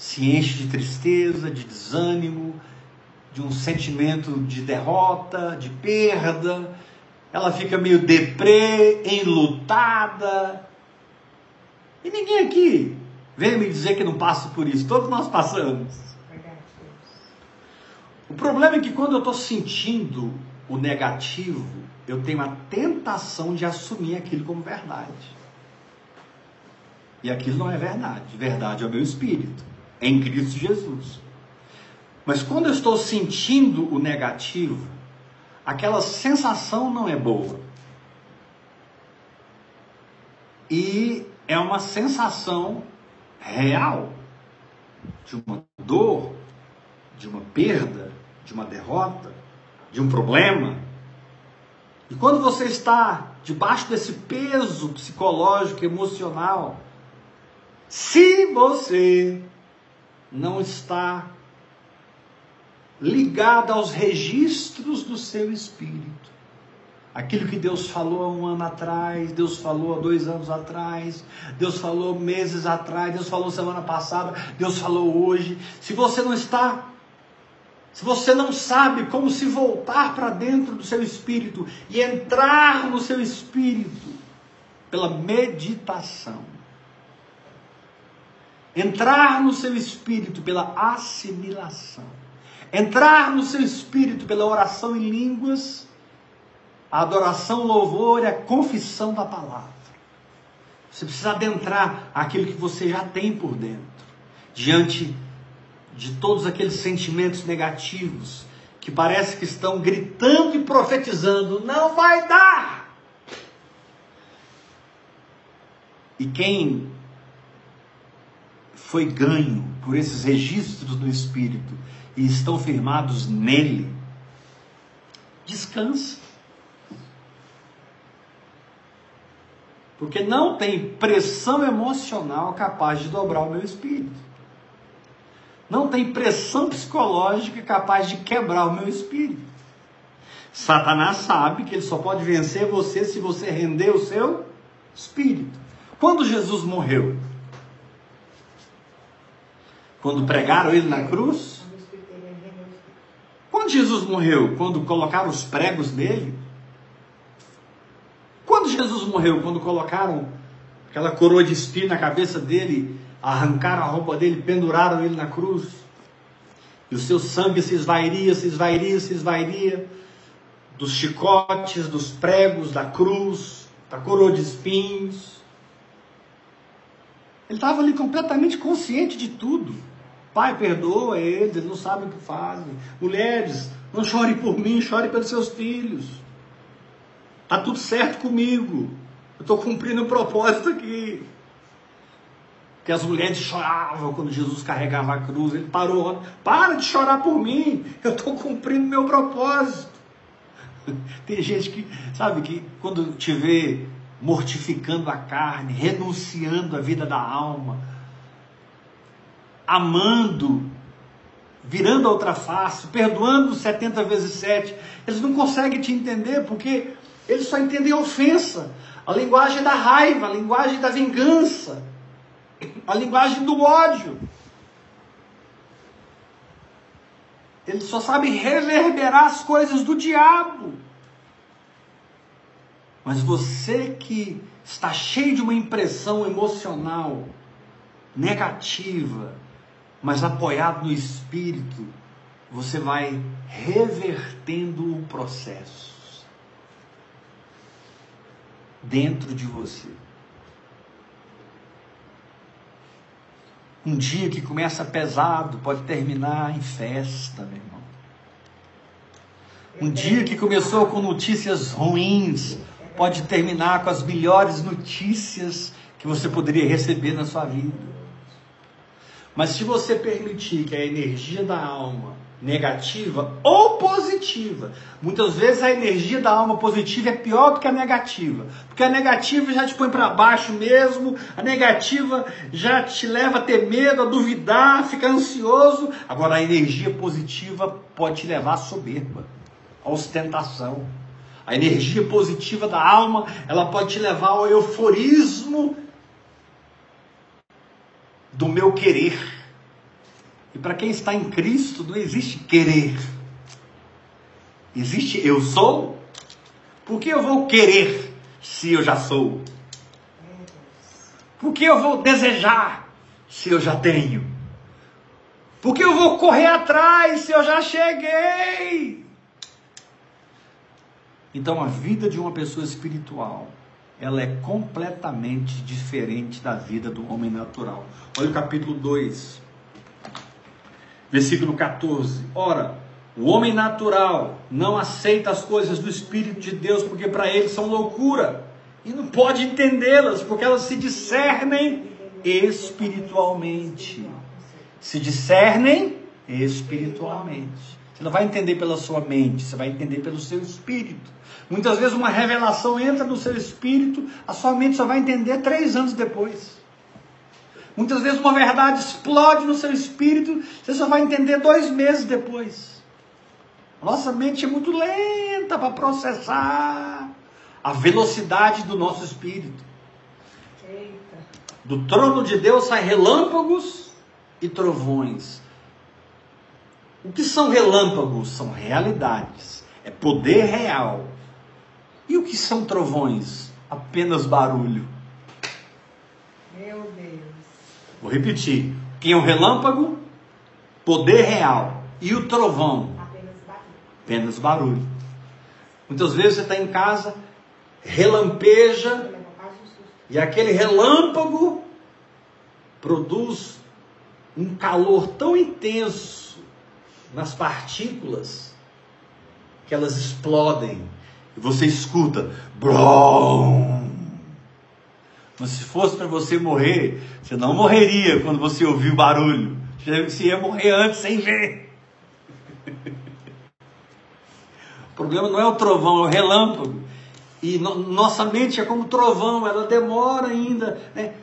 se enche de tristeza, de desânimo, de um sentimento de derrota, de perda. Ela fica meio deprê, enlutada, e ninguém aqui vem me dizer que não passa por isso. Todos nós passamos. O problema é que quando eu estou sentindo o negativo, eu tenho a tentação de assumir aquilo como verdade. E aquilo não é verdade. Verdade é o meu espírito, em Cristo Jesus. Mas quando eu estou sentindo o negativo, aquela sensação não é boa. E é uma sensação real de uma dor, de uma perda, de uma derrota, de um problema. E quando você está debaixo desse peso psicológico, emocional, se você não está ligado aos registros do seu espírito, Aquilo que Deus falou há um ano atrás, Deus falou há dois anos atrás, Deus falou meses atrás, Deus falou semana passada, Deus falou hoje. Se você não está, se você não sabe como se voltar para dentro do seu espírito e entrar no seu espírito pela meditação, entrar no seu espírito pela assimilação, entrar no seu espírito pela oração em línguas, a adoração, louvor é a confissão da palavra. Você precisa adentrar aquilo que você já tem por dentro, diante de todos aqueles sentimentos negativos que parece que estão gritando e profetizando: não vai dar. E quem foi ganho por esses registros do Espírito e estão firmados nele, descansa. Porque não tem pressão emocional capaz de dobrar o meu espírito. Não tem pressão psicológica capaz de quebrar o meu espírito. Satanás sabe que ele só pode vencer você se você render o seu espírito. Quando Jesus morreu? Quando pregaram ele na cruz? Quando Jesus morreu? Quando colocaram os pregos nele? Quando Jesus morreu, quando colocaram aquela coroa de espinho na cabeça dele, arrancaram a roupa dele, penduraram ele na cruz, e o seu sangue se esvairia, se esvairia, se esvairia, dos chicotes, dos pregos, da cruz, da coroa de espinhos. Ele estava ali completamente consciente de tudo. Pai, perdoa eles, eles não sabem o que fazem. Mulheres, não chore por mim, chore pelos seus filhos. Está tudo certo comigo. Eu estou cumprindo o propósito aqui. Que as mulheres choravam quando Jesus carregava a cruz. Ele parou. Para de chorar por mim. Eu estou cumprindo meu propósito. Tem gente que, sabe, que quando te vê mortificando a carne, renunciando à vida da alma, amando, virando a outra face, perdoando 70 vezes 7, eles não conseguem te entender porque eles só entendem a ofensa, a linguagem da raiva, a linguagem da vingança, a linguagem do ódio. Eles só sabem reverberar as coisas do diabo. Mas você que está cheio de uma impressão emocional negativa, mas apoiado no espírito, você vai revertendo o processo dentro de você. Um dia que começa pesado pode terminar em festa, meu irmão. Um dia que começou com notícias ruins pode terminar com as melhores notícias que você poderia receber na sua vida. Mas se você permitir que a energia da alma negativa ou positiva. Muitas vezes a energia da alma positiva é pior do que a negativa, porque a negativa já te põe para baixo mesmo, a negativa já te leva a ter medo, a duvidar, a ficar ansioso. Agora a energia positiva pode te levar à soberba, à ostentação. A energia positiva da alma, ela pode te levar ao euforismo do meu querer e para quem está em Cristo não existe querer. Existe eu sou. Por que eu vou querer se eu já sou? Por que eu vou desejar se eu já tenho? Por que eu vou correr atrás se eu já cheguei? Então a vida de uma pessoa espiritual, ela é completamente diferente da vida do homem natural. Olha o capítulo 2, Versículo 14. Ora, o homem natural não aceita as coisas do Espírito de Deus porque para ele são loucura e não pode entendê-las porque elas se discernem espiritualmente. Se discernem espiritualmente. Você não vai entender pela sua mente, você vai entender pelo seu espírito. Muitas vezes uma revelação entra no seu espírito, a sua mente só vai entender três anos depois. Muitas vezes uma verdade explode no seu espírito, você só vai entender dois meses depois. Nossa mente é muito lenta para processar a velocidade do nosso espírito. Do trono de Deus saem relâmpagos e trovões. O que são relâmpagos? São realidades, é poder real. E o que são trovões? Apenas barulho. Vou repetir. Quem é o relâmpago? Poder real. E o trovão? Apenas barulho. Apenas barulho. Muitas vezes você está em casa, relampeja, e aquele relâmpago produz um calor tão intenso nas partículas que elas explodem e você escuta brom. Mas se fosse para você morrer, você não morreria quando você ouvir o barulho. Você ia morrer antes sem ver. O problema não é o trovão, é o relâmpago. E no, nossa mente é como trovão, ela demora ainda. Né?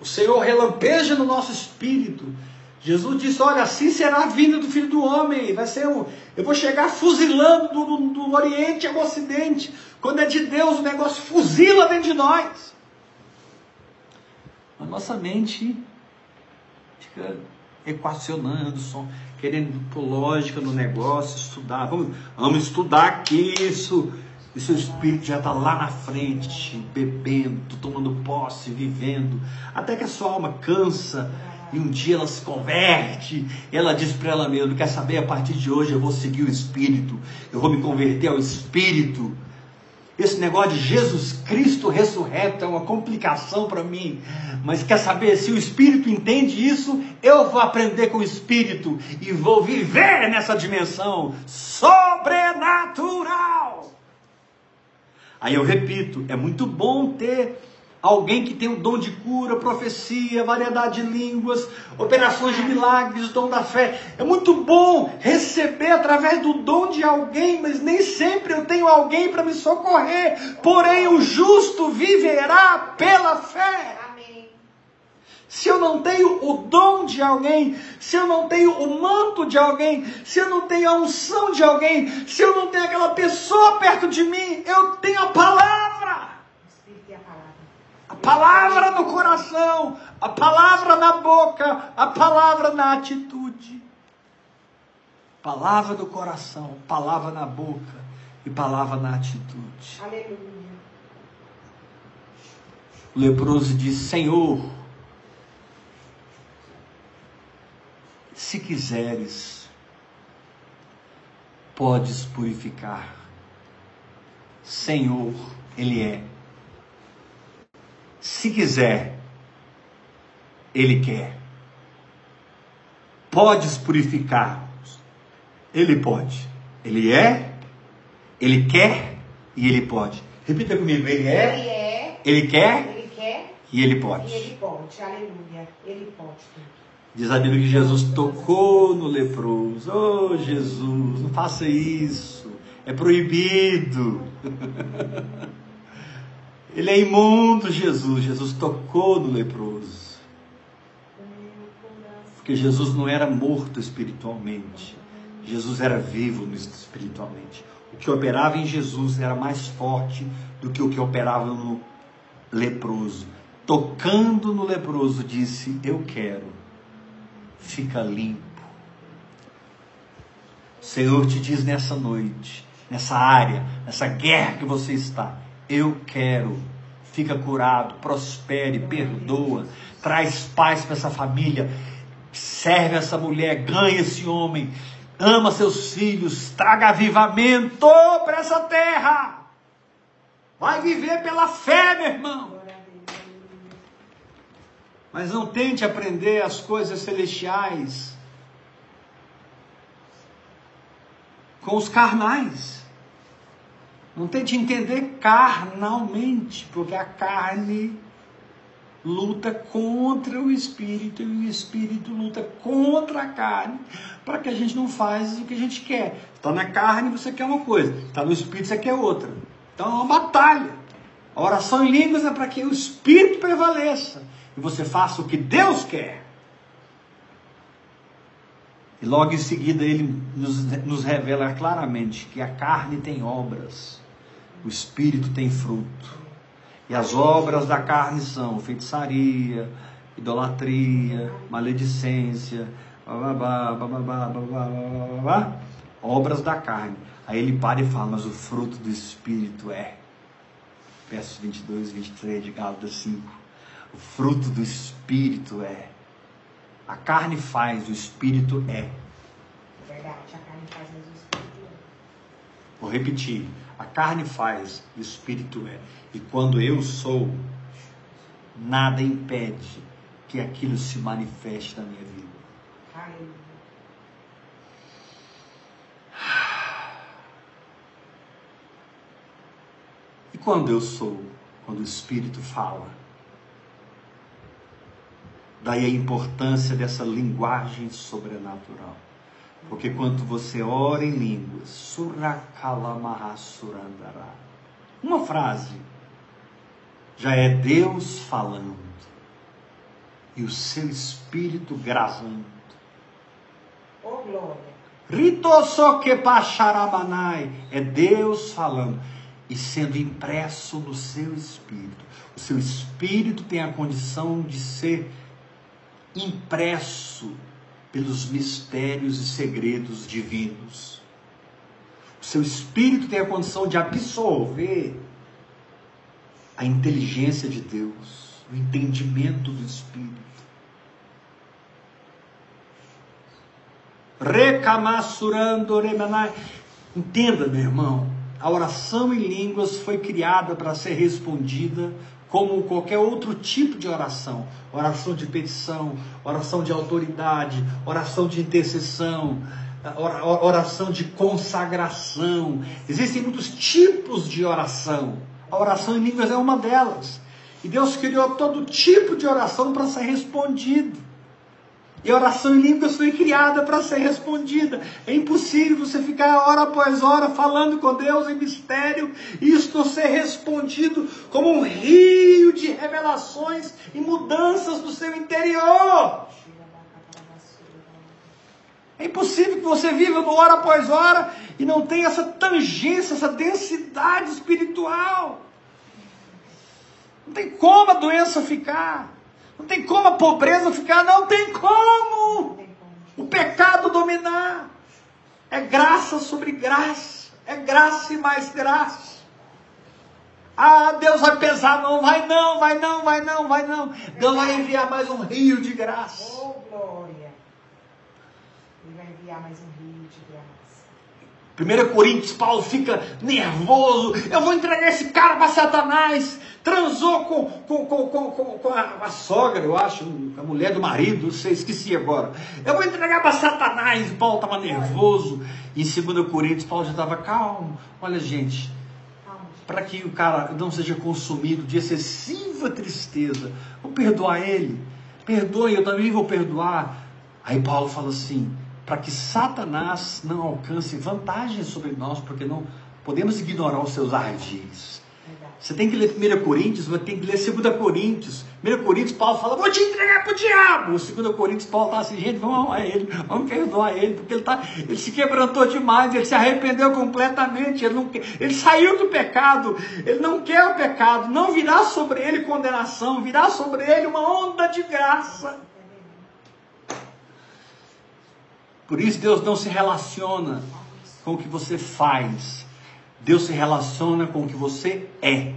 O Senhor relampeja no nosso espírito. Jesus disse: Olha, assim será a vinda do Filho do Homem. Vai ser um. Eu vou chegar fuzilando do, do, do Oriente ao Ocidente. Quando é de Deus, o negócio fuzila dentro de nós. A nossa mente fica equacionando, querendo pôr lógica no negócio, estudar. Vamos, vamos estudar aqui isso. E seu espírito já está lá na frente, bebendo, tomando posse, vivendo, até que a sua alma cansa e um dia ela se converte. ela diz para ela mesma: Quer saber? A partir de hoje eu vou seguir o Espírito, eu vou me converter ao Espírito. Esse negócio de Jesus Cristo ressurreto é uma complicação para mim. Mas quer saber? Se o Espírito entende isso, eu vou aprender com o Espírito e vou viver nessa dimensão sobrenatural. Aí eu repito: é muito bom ter alguém que tem o dom de cura, profecia, variedade de línguas, operações de milagres, dom da fé. É muito bom receber através do dom de alguém, mas nem sempre eu tenho alguém para me socorrer. Porém, o justo viverá pela fé. Se eu não tenho o dom de alguém, se eu não tenho o manto de alguém, se eu não tenho a unção de alguém, se eu não tenho aquela pessoa perto de mim, eu tenho a palavra palavra no coração, a palavra na boca, a palavra na atitude. Palavra do coração, palavra na boca e palavra na atitude. Aleluia. O leproso disse: Senhor, se quiseres, podes purificar. Senhor, Ele é se quiser, Ele quer. Podes purificar. Ele pode. Ele é, Ele quer e Ele pode. Repita comigo. Ele é, Ele, é, ele quer, ele quer e Ele pode. E Ele pode. Aleluia. Ele pode. Diz a Bíblia que Jesus tocou no leproso. Oh, Jesus, não faça isso. É proibido. Ele é imundo, Jesus. Jesus tocou no leproso. Porque Jesus não era morto espiritualmente. Jesus era vivo espiritualmente. O que operava em Jesus era mais forte do que o que operava no leproso. Tocando no leproso, disse: Eu quero. Fica limpo. O Senhor te diz nessa noite, nessa área, nessa guerra que você está eu quero. Fica curado, prospere, perdoa, traz paz para essa família, serve essa mulher, ganha esse homem, ama seus filhos, traga avivamento para essa terra. Vai viver pela fé, meu irmão. Mas não tente aprender as coisas celestiais com os carnais. Não tente entender carnalmente, porque a carne luta contra o espírito e o espírito luta contra a carne, para que a gente não faça o que a gente quer. Está na carne, você quer uma coisa, está no espírito, você quer outra. Então é uma batalha. A oração em línguas é para que o espírito prevaleça e você faça o que Deus quer. E logo em seguida ele nos, nos revela claramente que a carne tem obras o espírito tem fruto. E as obras da carne são feitiçaria, idolatria, maledicência, obras da carne. Aí ele para e fala, mas o fruto do espírito é. Versos 22 e 23 de Gálatas 5. O fruto do espírito é. A carne faz, o espírito é. Verdade, a carne faz, mas o espírito é. Vou repetir. A carne faz, o espírito é. E quando eu sou, nada impede que aquilo se manifeste na minha vida. E quando eu sou? Quando o Espírito fala. Daí a importância dessa linguagem sobrenatural. Porque quando você ora em línguas, Surakalamahasurandara, uma frase, já é Deus falando. E o seu espírito gravando. Oh, glória. Ritosokepacharamanai, é Deus falando e sendo impresso no seu espírito. O seu espírito tem a condição de ser impresso pelos mistérios e segredos divinos. O seu espírito tem a condição de absorver a inteligência de Deus, o entendimento do espírito. Recamassurando remanai. Entenda, meu irmão, a oração em línguas foi criada para ser respondida como qualquer outro tipo de oração, oração de petição, oração de autoridade, oração de intercessão, oração de consagração. Existem muitos tipos de oração. A oração em línguas é uma delas. E Deus criou todo tipo de oração para ser respondido. E a oração em línguas foi criada para ser respondida. É impossível você ficar hora após hora falando com Deus em mistério e isto ser respondido como um rio de revelações e mudanças do seu interior. É impossível que você viva no hora após hora e não tenha essa tangência, essa densidade espiritual. Não tem como a doença ficar. Não tem como a pobreza ficar, não tem como. O pecado dominar. É graça sobre graça. É graça e mais graça. Ah, Deus vai pesar, não vai não, vai não, vai não, vai não. Deus vai enviar mais um rio de graça. Oh, glória. Ele vai enviar mais um rio de1 graça. Coríntios, Paulo fica nervoso. Eu vou entregar esse cara para Satanás transou com, com, com, com, com a, a, sogra, eu acho, a mulher do marido, sei, esqueci agora. Eu vou entregar para Satanás. Paulo estava nervoso. Em 2 Coríntios, Paulo já estava calmo. Olha, gente, para que o cara não seja consumido de excessiva tristeza, vou perdoar ele. Perdoe, eu também vou perdoar. Aí Paulo fala assim: para que Satanás não alcance vantagem sobre nós, porque não podemos ignorar os seus ardis. Você tem que ler 1 Coríntios, você tem que ler 2 Coríntios. 1 Coríntios, Paulo fala, vou te entregar para o diabo. 2 Coríntios, Paulo está assim, gente, vamos amar ele, vamos perdoar ele, porque ele, tá, ele se quebrantou demais, ele se arrependeu completamente, ele, não, ele saiu do pecado, ele não quer o pecado, não virá sobre ele condenação, virá sobre ele uma onda de graça. Por isso Deus não se relaciona com o que você faz, Deus se relaciona com o que você é.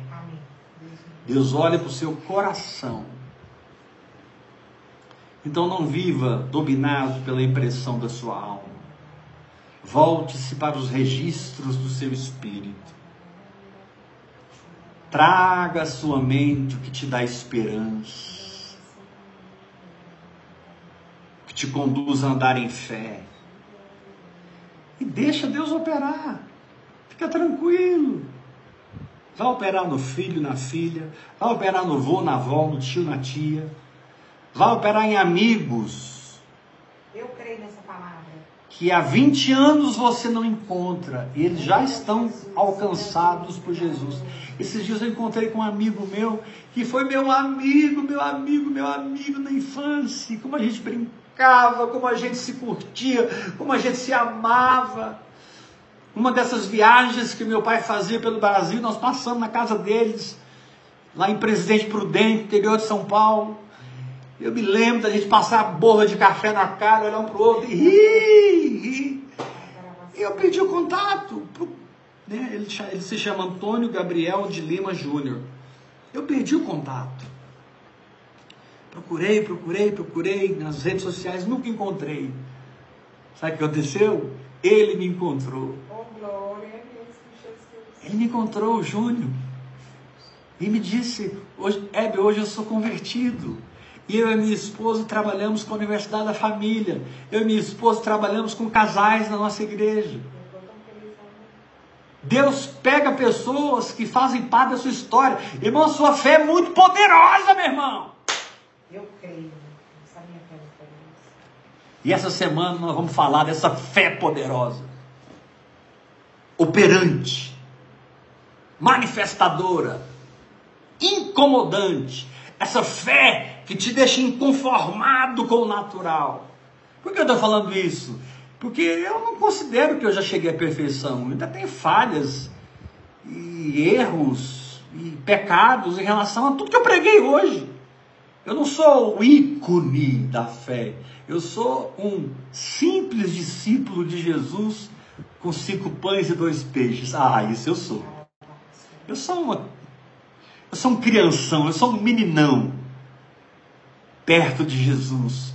Deus olha para o seu coração. Então não viva dominado pela impressão da sua alma. Volte-se para os registros do seu espírito. Traga à sua mente o que te dá esperança, o que te conduz a andar em fé. E deixa Deus operar. Fica tranquilo. Vai operar no filho, na filha, vai operar no vô, na avó, no tio, na tia. Vai operar em amigos. Eu creio nessa palavra. Que há 20 anos você não encontra. E eles já estão alcançados por Jesus. Esses dias eu encontrei com um amigo meu, que foi meu amigo, meu amigo, meu amigo na infância. Como a gente brincava, como a gente se curtia, como a gente se amava. Uma dessas viagens que meu pai fazia pelo Brasil, nós passamos na casa deles, lá em Presidente Prudente, interior de São Paulo. Eu me lembro da gente passar a borra de café na cara, olhar um para o outro e rir. Eu pedi o contato. Pro, né, ele, ele se chama Antônio Gabriel de Lima Júnior. Eu perdi o contato. Procurei, procurei, procurei nas redes sociais, nunca encontrei. Sabe o que aconteceu? Ele me encontrou. Ele me encontrou, Júnior, e me disse: hoje, Hebe, hoje eu sou convertido. E eu e minha esposa trabalhamos com a Universidade da Família. Eu e minha esposa trabalhamos com casais na nossa igreja. Deus pega pessoas que fazem parte da sua história. Irmão, a sua fé é muito poderosa, meu irmão. Eu creio. Essa minha fé poderosa. E essa semana nós vamos falar dessa fé poderosa, operante, manifestadora, incomodante. Essa fé que te deixa inconformado com o natural. Por que eu estou falando isso? Porque eu não considero que eu já cheguei à perfeição. Ainda tenho falhas e erros e pecados em relação a tudo que eu preguei hoje. Eu não sou o ícone da fé. Eu sou um simples discípulo de Jesus com cinco pães e dois peixes. Ah, isso eu sou. Eu sou uma. Eu sou um crianção, eu sou um meninão perto de Jesus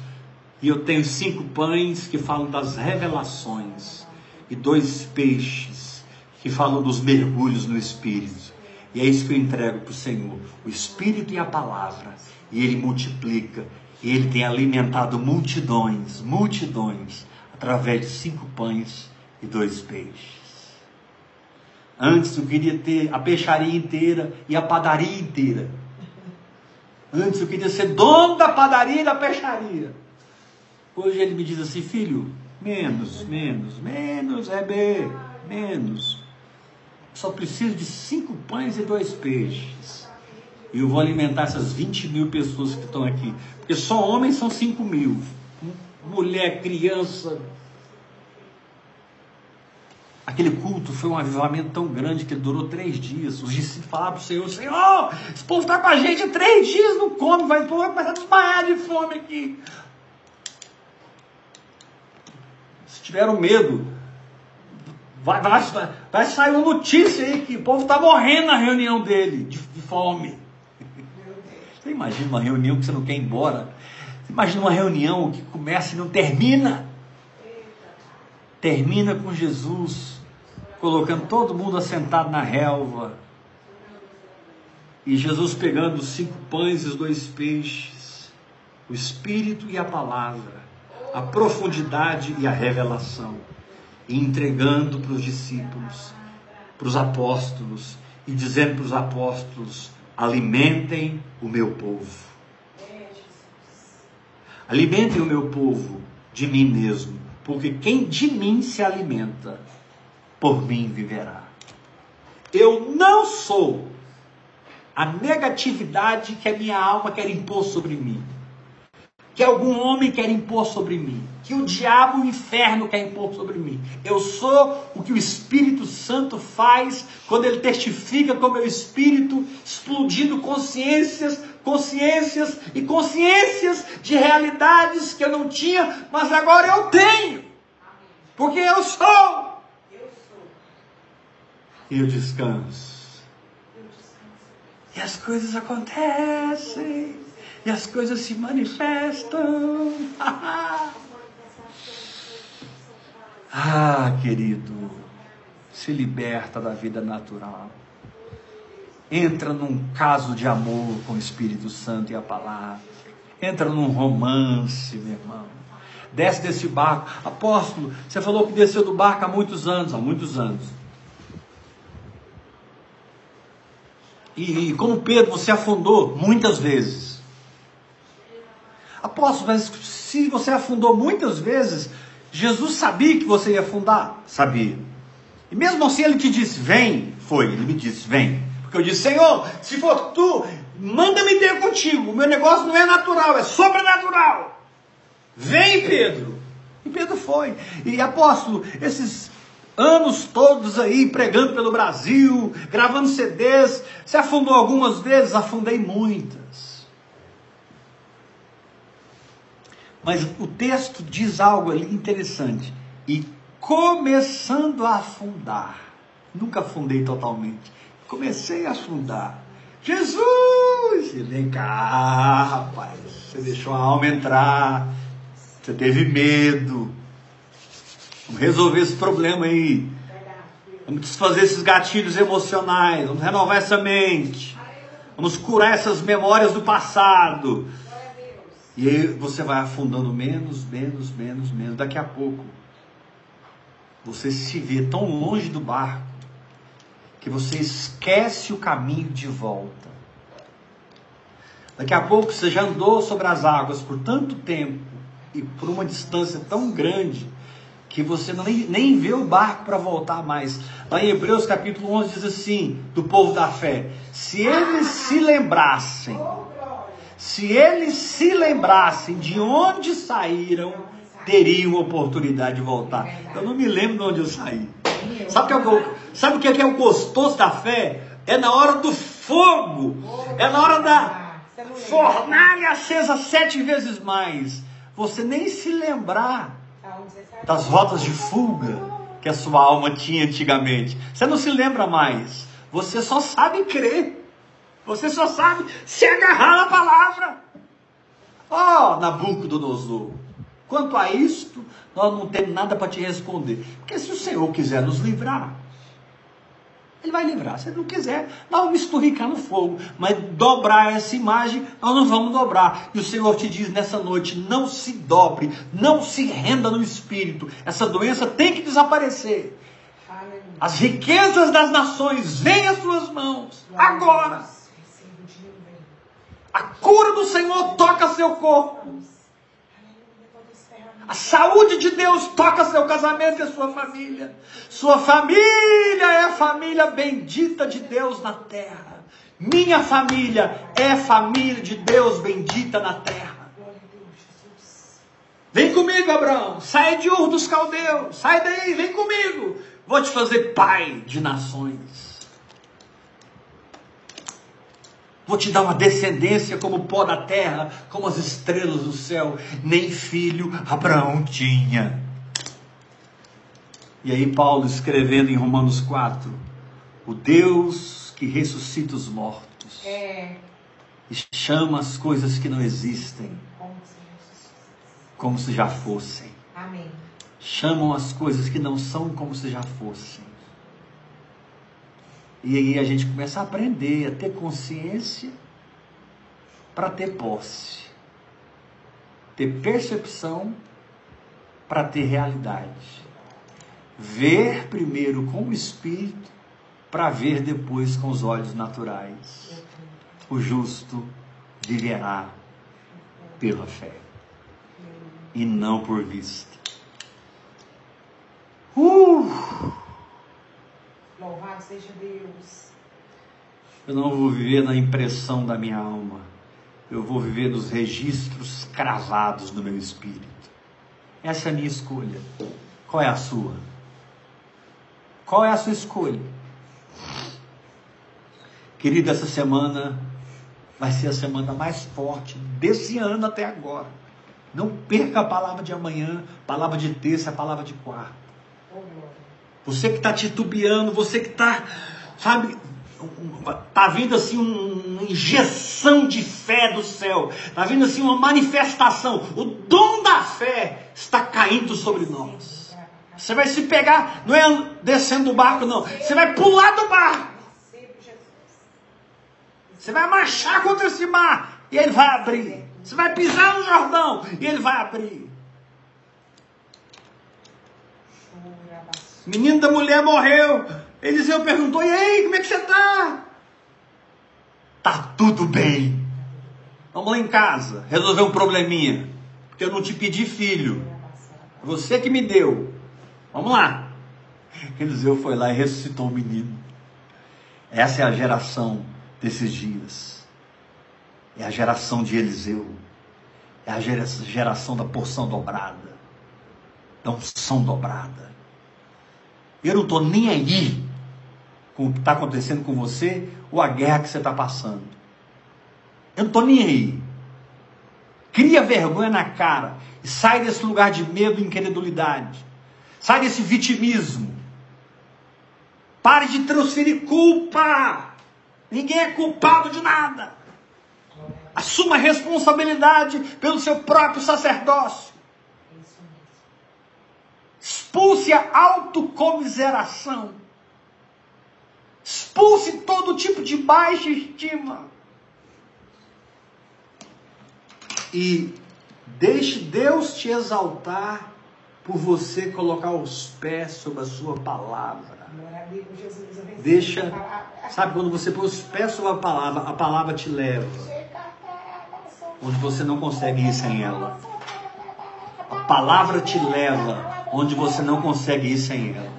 e eu tenho cinco pães que falam das revelações, e dois peixes que falam dos mergulhos no Espírito. E é isso que eu entrego para o Senhor: o Espírito e a palavra. E Ele multiplica, e Ele tem alimentado multidões, multidões, através de cinco pães e dois peixes. Antes eu queria ter a peixaria inteira e a padaria inteira. Antes eu queria ser dono da padaria e da peixaria. Hoje ele me diz assim, filho, menos, menos, menos, é B, menos. Só preciso de cinco pães e dois peixes. E eu vou alimentar essas 20 mil pessoas que estão aqui. Porque só homens são 5 mil. Mulher, criança. Aquele culto foi um avivamento tão grande que durou três dias. Os discípulos falaram para o Senhor: Senhor, esse povo está com a gente três dias, não come, vai, vai começar a desmaiar de fome aqui. tiveram medo. Vai, vai, vai sair uma notícia aí que o povo está morrendo na reunião dele, de, de fome. Você imagina uma reunião que você não quer ir embora? Você imagina uma reunião que começa e não termina? Termina com Jesus colocando todo mundo assentado na relva. E Jesus pegando os cinco pães e os dois peixes, o Espírito e a palavra a profundidade e a revelação, e entregando para os discípulos, para os apóstolos, e dizendo para os apóstolos: alimentem o meu povo. Alimentem o meu povo de mim mesmo, porque quem de mim se alimenta, por mim viverá. Eu não sou a negatividade que a minha alma quer impor sobre mim que algum homem quer impor sobre mim, que o diabo, o inferno quer impor sobre mim. Eu sou o que o Espírito Santo faz quando ele testifica com o meu espírito, explodindo consciências, consciências e consciências de realidades que eu não tinha, mas agora eu tenho. Porque eu sou. E eu descanso. E as coisas acontecem e as coisas se manifestam. ah, querido, se liberta da vida natural. Entra num caso de amor com o Espírito Santo e a palavra. Entra num romance, meu irmão. Desce desse barco. Apóstolo, você falou que desceu do barco há muitos anos, há muitos anos. E, e como Pedro, você afundou muitas vezes. Apóstolo, mas se você afundou muitas vezes, Jesus sabia que você ia afundar? Sabia. E mesmo assim ele te disse, vem. Foi, ele me disse, vem. Porque eu disse, Senhor, se for tu, manda-me ter contigo. O meu negócio não é natural, é sobrenatural. Vem, Pedro. E Pedro foi. E apóstolo, esses anos todos aí pregando pelo Brasil, gravando CDs, você afundou algumas vezes? Afundei muitas. Mas o texto diz algo ali interessante. E começando a afundar, nunca afundei totalmente, comecei a afundar. Jesus! E vem cá, rapaz, você deixou a alma entrar, você teve medo. Vamos resolver esse problema aí. Vamos desfazer esses gatilhos emocionais, vamos renovar essa mente. Vamos curar essas memórias do passado. E aí você vai afundando menos, menos, menos, menos. Daqui a pouco, você se vê tão longe do barco que você esquece o caminho de volta. Daqui a pouco você já andou sobre as águas por tanto tempo e por uma distância tão grande que você nem, nem vê o barco para voltar mais. Lá em Hebreus capítulo 11 diz assim, do povo da fé: se eles se lembrassem, se eles se lembrassem de onde saíram, teriam oportunidade de voltar. Eu não me lembro de onde eu saí. Sabe o que é, sabe o que é o gostoso da fé? É na hora do fogo, é na hora da fornalha acesa sete vezes mais. Você nem se lembrar das rotas de fuga que a sua alma tinha antigamente. Você não se lembra mais. Você só sabe crer. Você só sabe se agarrar na palavra. Ó, oh, Nabucodonosor. Quanto a isto, nós não temos nada para te responder. Porque se o Senhor quiser nos livrar, ele vai livrar. Se ele não quiser, nós vamos esturricar no fogo. Mas dobrar essa imagem, nós não vamos dobrar. E o Senhor te diz nessa noite: não se dobre, não se renda no espírito. Essa doença tem que desaparecer. As riquezas das nações vêm às suas mãos. Agora. A cura do Senhor toca seu corpo. A saúde de Deus toca seu casamento e a sua família. Sua família é a família bendita de Deus na terra. Minha família é família de Deus bendita na terra. Vem comigo, Abraão. Sai de Ur dos Caldeus. Sai daí, vem comigo. Vou te fazer pai de nações. Vou te dar uma descendência como o pó da terra, como as estrelas do céu. Nem filho Abraão tinha. E aí, Paulo escrevendo em Romanos 4: O Deus que ressuscita os mortos é. e chama as coisas que não existem como se já fossem. Amém. Chamam as coisas que não são como se já fossem. E aí a gente começa a aprender a ter consciência para ter posse, ter percepção para ter realidade. Ver primeiro com o espírito para ver depois com os olhos naturais. O justo viverá pela fé e não por vista. Uh! Louvado seja Deus. Eu não vou viver na impressão da minha alma. Eu vou viver nos registros cravados no meu espírito. Essa é a minha escolha. Qual é a sua? Qual é a sua escolha? Querido, essa semana vai ser a semana mais forte desse ano até agora. Não perca a palavra de amanhã, palavra de terça, palavra de quarta. Você que está titubeando, você que está, sabe, está vindo assim uma injeção de fé do céu, está vindo assim uma manifestação, o dom da fé está caindo sobre nós. Você vai se pegar, não é descendo do barco, não, você vai pular do barco. Você vai marchar contra esse mar e ele vai abrir. Você vai pisar no Jordão e ele vai abrir. Menino da mulher morreu. Eliseu perguntou: E aí, como é que você está? Tá tudo bem. Vamos lá em casa resolver um probleminha. Porque eu não te pedi filho. Você que me deu. Vamos lá. Eliseu foi lá e ressuscitou o menino. Essa é a geração desses dias. É a geração de Eliseu. É a geração da porção dobrada. Da unção dobrada. Eu não estou nem aí com o que está acontecendo com você ou a guerra que você está passando. Eu não estou nem aí. Cria vergonha na cara e sai desse lugar de medo e incredulidade. Sai desse vitimismo. Pare de transferir culpa. Ninguém é culpado de nada. Assuma responsabilidade pelo seu próprio sacerdócio. Expulse a autocomiseração. Expulse todo tipo de baixa estima. E deixe Deus te exaltar por você colocar os pés sobre a sua palavra. Deixa. Sabe quando você põe os pés sobre a palavra, a palavra te leva. Onde você não consegue ir sem ela. A palavra te leva onde você não consegue ir sem ela.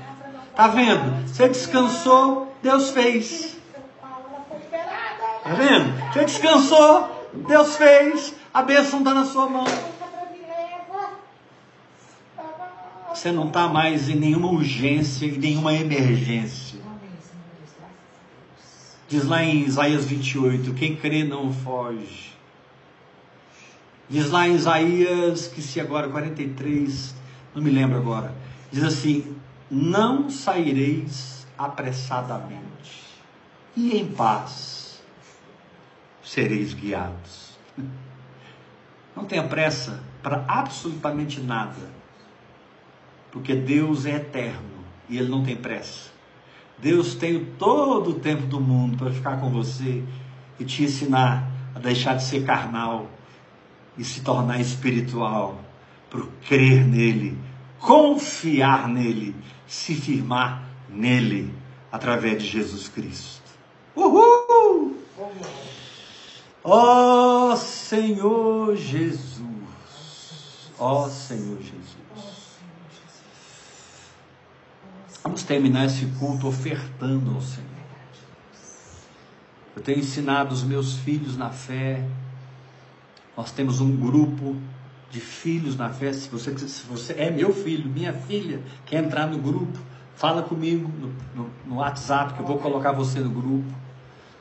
Tá vendo? Você descansou, Deus fez. Tá vendo? Você descansou, Deus fez. A bênção está na sua mão. Você não está mais em nenhuma urgência e nenhuma emergência. Diz lá em Isaías 28, quem crê não foge. Diz lá em Isaías, que se agora 43, não me lembro agora. Diz assim: Não saireis apressadamente, e em paz sereis guiados. Não tenha pressa para absolutamente nada, porque Deus é eterno e Ele não tem pressa. Deus tem todo o tempo do mundo para ficar com você e te ensinar a deixar de ser carnal e se tornar espiritual, por crer nele, confiar nele, se firmar nele, através de Jesus Cristo. Uhul! Ó oh, Senhor Jesus! Ó oh, Senhor Jesus! Vamos terminar esse culto ofertando ao Senhor. Eu tenho ensinado os meus filhos na fé. Nós temos um grupo de filhos na fé. Se você, se você é meu filho, minha filha, quer entrar no grupo, fala comigo no, no, no WhatsApp que eu vou colocar você no grupo.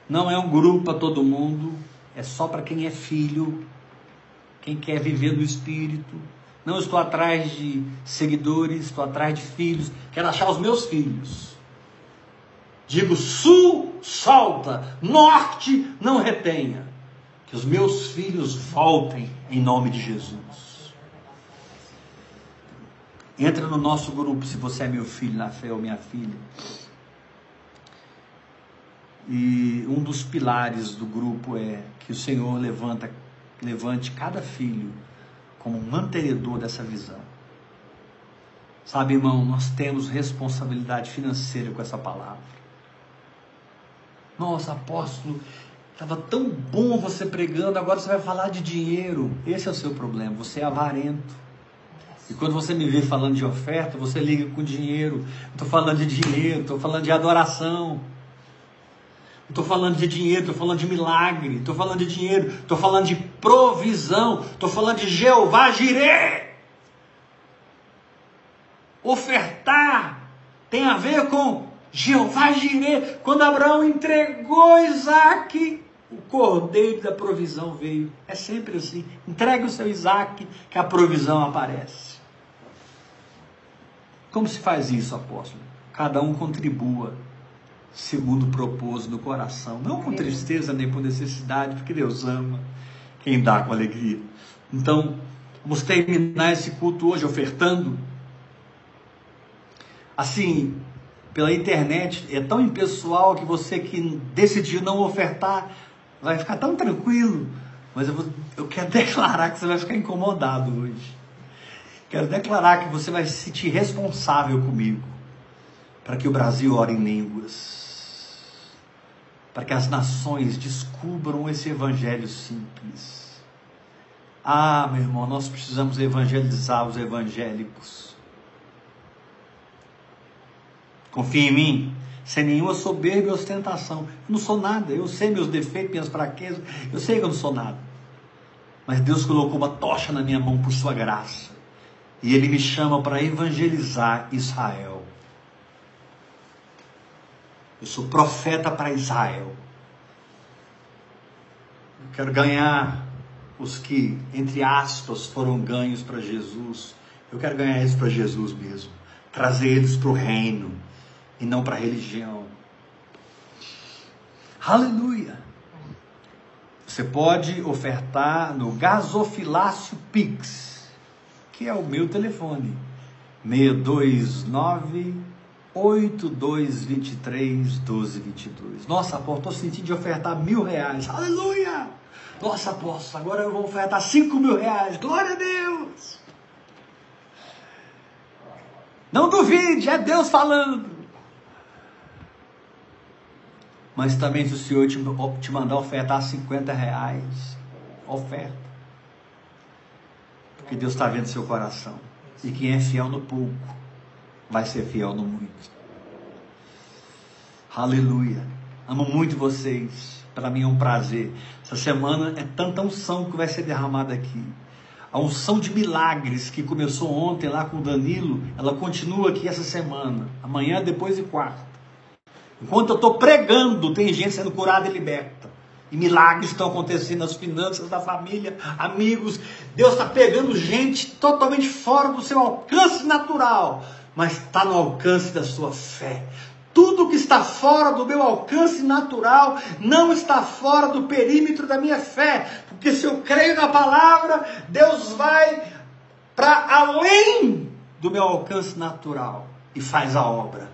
Não é um grupo para todo mundo, é só para quem é filho, quem quer viver no Espírito. Não estou atrás de seguidores, estou atrás de filhos. Quero achar os meus filhos. Digo sul, solta, norte, não retenha. Que os meus filhos voltem em nome de Jesus. Entra no nosso grupo se você é meu filho na fé ou minha filha. E um dos pilares do grupo é que o Senhor levanta, levante cada filho como mantenedor dessa visão. Sabe, irmão, nós temos responsabilidade financeira com essa palavra. Nossa, apóstolo, estava tão bom você pregando, agora você vai falar de dinheiro. Esse é o seu problema, você é avarento. E quando você me vê falando de oferta, você liga com dinheiro. Estou falando de dinheiro, estou falando de adoração. Estou falando de dinheiro, estou falando de milagre, estou falando de dinheiro, estou falando de provisão, estou falando de Jeová Jireh. Ofertar tem a ver com Jeová Jireh. Quando Abraão entregou Isaac, o cordeiro da provisão veio. É sempre assim. Entregue o seu Isaac, que a provisão aparece. Como se faz isso, apóstolo? Cada um contribua segundo propôs no coração, não com tristeza nem por necessidade, porque Deus ama quem dá com alegria. Então, vamos terminar esse culto hoje ofertando. Assim, pela internet, é tão impessoal que você que decidiu não ofertar vai ficar tão tranquilo, mas eu, vou, eu quero declarar que você vai ficar incomodado hoje. Quero declarar que você vai se sentir responsável comigo para que o Brasil ore em línguas para que as nações descubram esse evangelho simples. Ah, meu irmão, nós precisamos evangelizar os evangélicos. Confia em mim, sem nenhuma soberba e ostentação. Eu não sou nada, eu sei meus defeitos, minhas fraquezas, eu sei que eu não sou nada. Mas Deus colocou uma tocha na minha mão por sua graça. E Ele me chama para evangelizar Israel. Eu sou profeta para Israel. Eu quero ganhar os que, entre aspas, foram ganhos para Jesus. Eu quero ganhar eles para Jesus mesmo. Trazer eles para o reino e não para religião. Aleluia! Você pode ofertar no Gasofilácio Pix, que é o meu telefone. 629 8223 1222. Nossa, apóstolo, estou sentindo de ofertar mil reais. Aleluia! Nossa, apóstolo, agora eu vou ofertar cinco mil reais. Glória a Deus! Não duvide, é Deus falando. Mas também se o Senhor te, te mandar ofertar 50 reais, oferta. Porque Deus está vendo seu coração. E quem é fiel no pouco, vai ser fiel no muito. Aleluia. Amo muito vocês. Para mim é um prazer. Essa semana é tanta unção que vai ser derramada aqui. A unção de milagres que começou ontem lá com o Danilo, ela continua aqui essa semana. Amanhã, depois e quarta. Enquanto eu estou pregando, tem gente sendo curada e liberta. E milagres estão acontecendo nas finanças da família, amigos. Deus está pegando gente totalmente fora do seu alcance natural, mas está no alcance da sua fé. Tudo que está fora do meu alcance natural não está fora do perímetro da minha fé, porque se eu creio na palavra, Deus vai para além do meu alcance natural e faz a obra.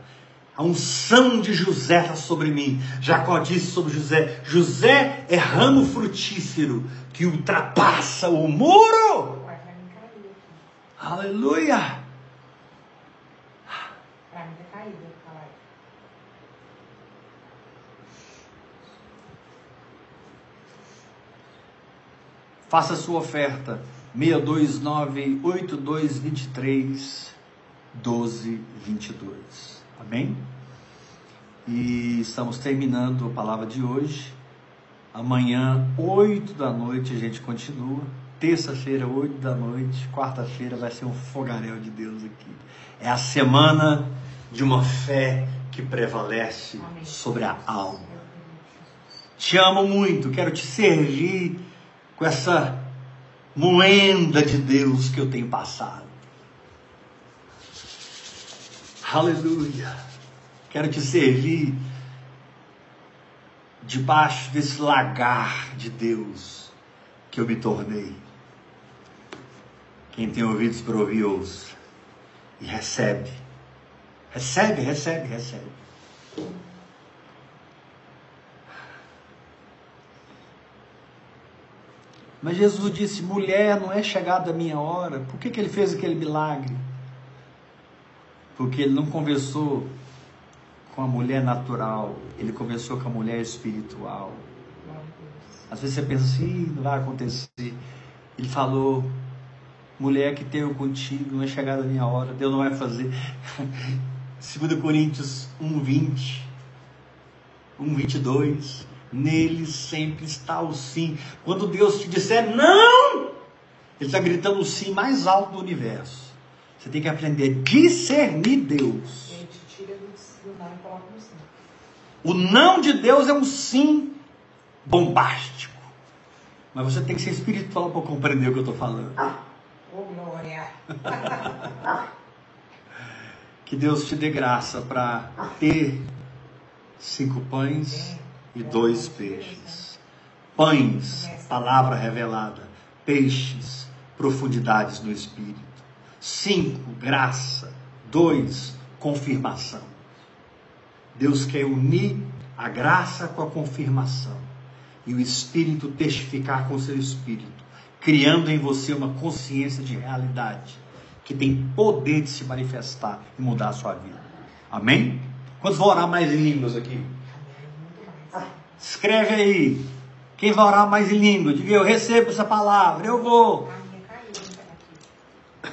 A unção de José está sobre mim. Jacó disse sobre José: José é ramo frutífero que ultrapassa o muro. Aleluia! Faça sua oferta. 629 8223 1222. Amém? E estamos terminando a palavra de hoje. Amanhã, 8 da noite, a gente continua. Terça-feira, 8 da noite. Quarta-feira vai ser um fogaréu de Deus aqui. É a semana de uma fé que prevalece sobre a alma. Te amo muito, quero te servir com essa moenda de Deus que eu tenho passado. Aleluia. Quero te servir debaixo desse lagar de Deus que eu me tornei. Quem tem ouvidos para ouvir, ouça. E recebe. Recebe, recebe, recebe. Mas Jesus disse: mulher, não é chegada a minha hora. Por que, que ele fez aquele milagre? Porque ele não conversou com a mulher natural, ele conversou com a mulher espiritual. Às vezes você pensa assim, não vai acontecer. Ele falou, mulher que tenho contigo, não é chegada a minha hora, Deus não vai fazer. 2 Coríntios 1, 20, 1, 22. Nele sempre está o sim. Quando Deus te disser não, Ele está gritando o sim mais alto do universo. Você tem que aprender a discernir Deus. O não de Deus é um sim bombástico. Mas você tem que ser espiritual para compreender o que eu estou falando. Oh, glória! que Deus te dê graça para ter cinco pães e dois peixes. Pães, palavra revelada. Peixes, profundidades no Espírito. Cinco, graça. Dois, confirmação. Deus quer unir a graça com a confirmação. E o Espírito testificar com o seu Espírito. Criando em você uma consciência de realidade. Que tem poder de se manifestar e mudar a sua vida. Amém? Quantos vão orar mais em línguas aqui? Escreve aí. Quem vai orar mais em língua? Diga eu recebo essa palavra, eu vou.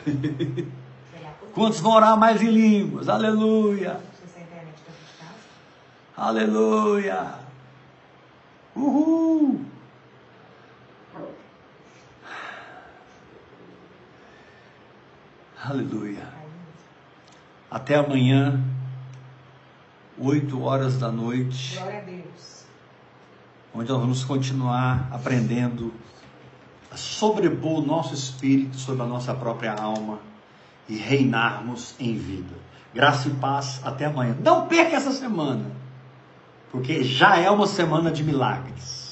Quantos vão orar mais em línguas? Aleluia. Aleluia. Uhul. Aleluia. Até amanhã, oito horas da noite. Glória a Deus onde nós vamos continuar aprendendo a sobrepor o nosso espírito sobre a nossa própria alma e reinarmos em vida. Graça e paz, até amanhã. Não perca essa semana, porque já é uma semana de milagres.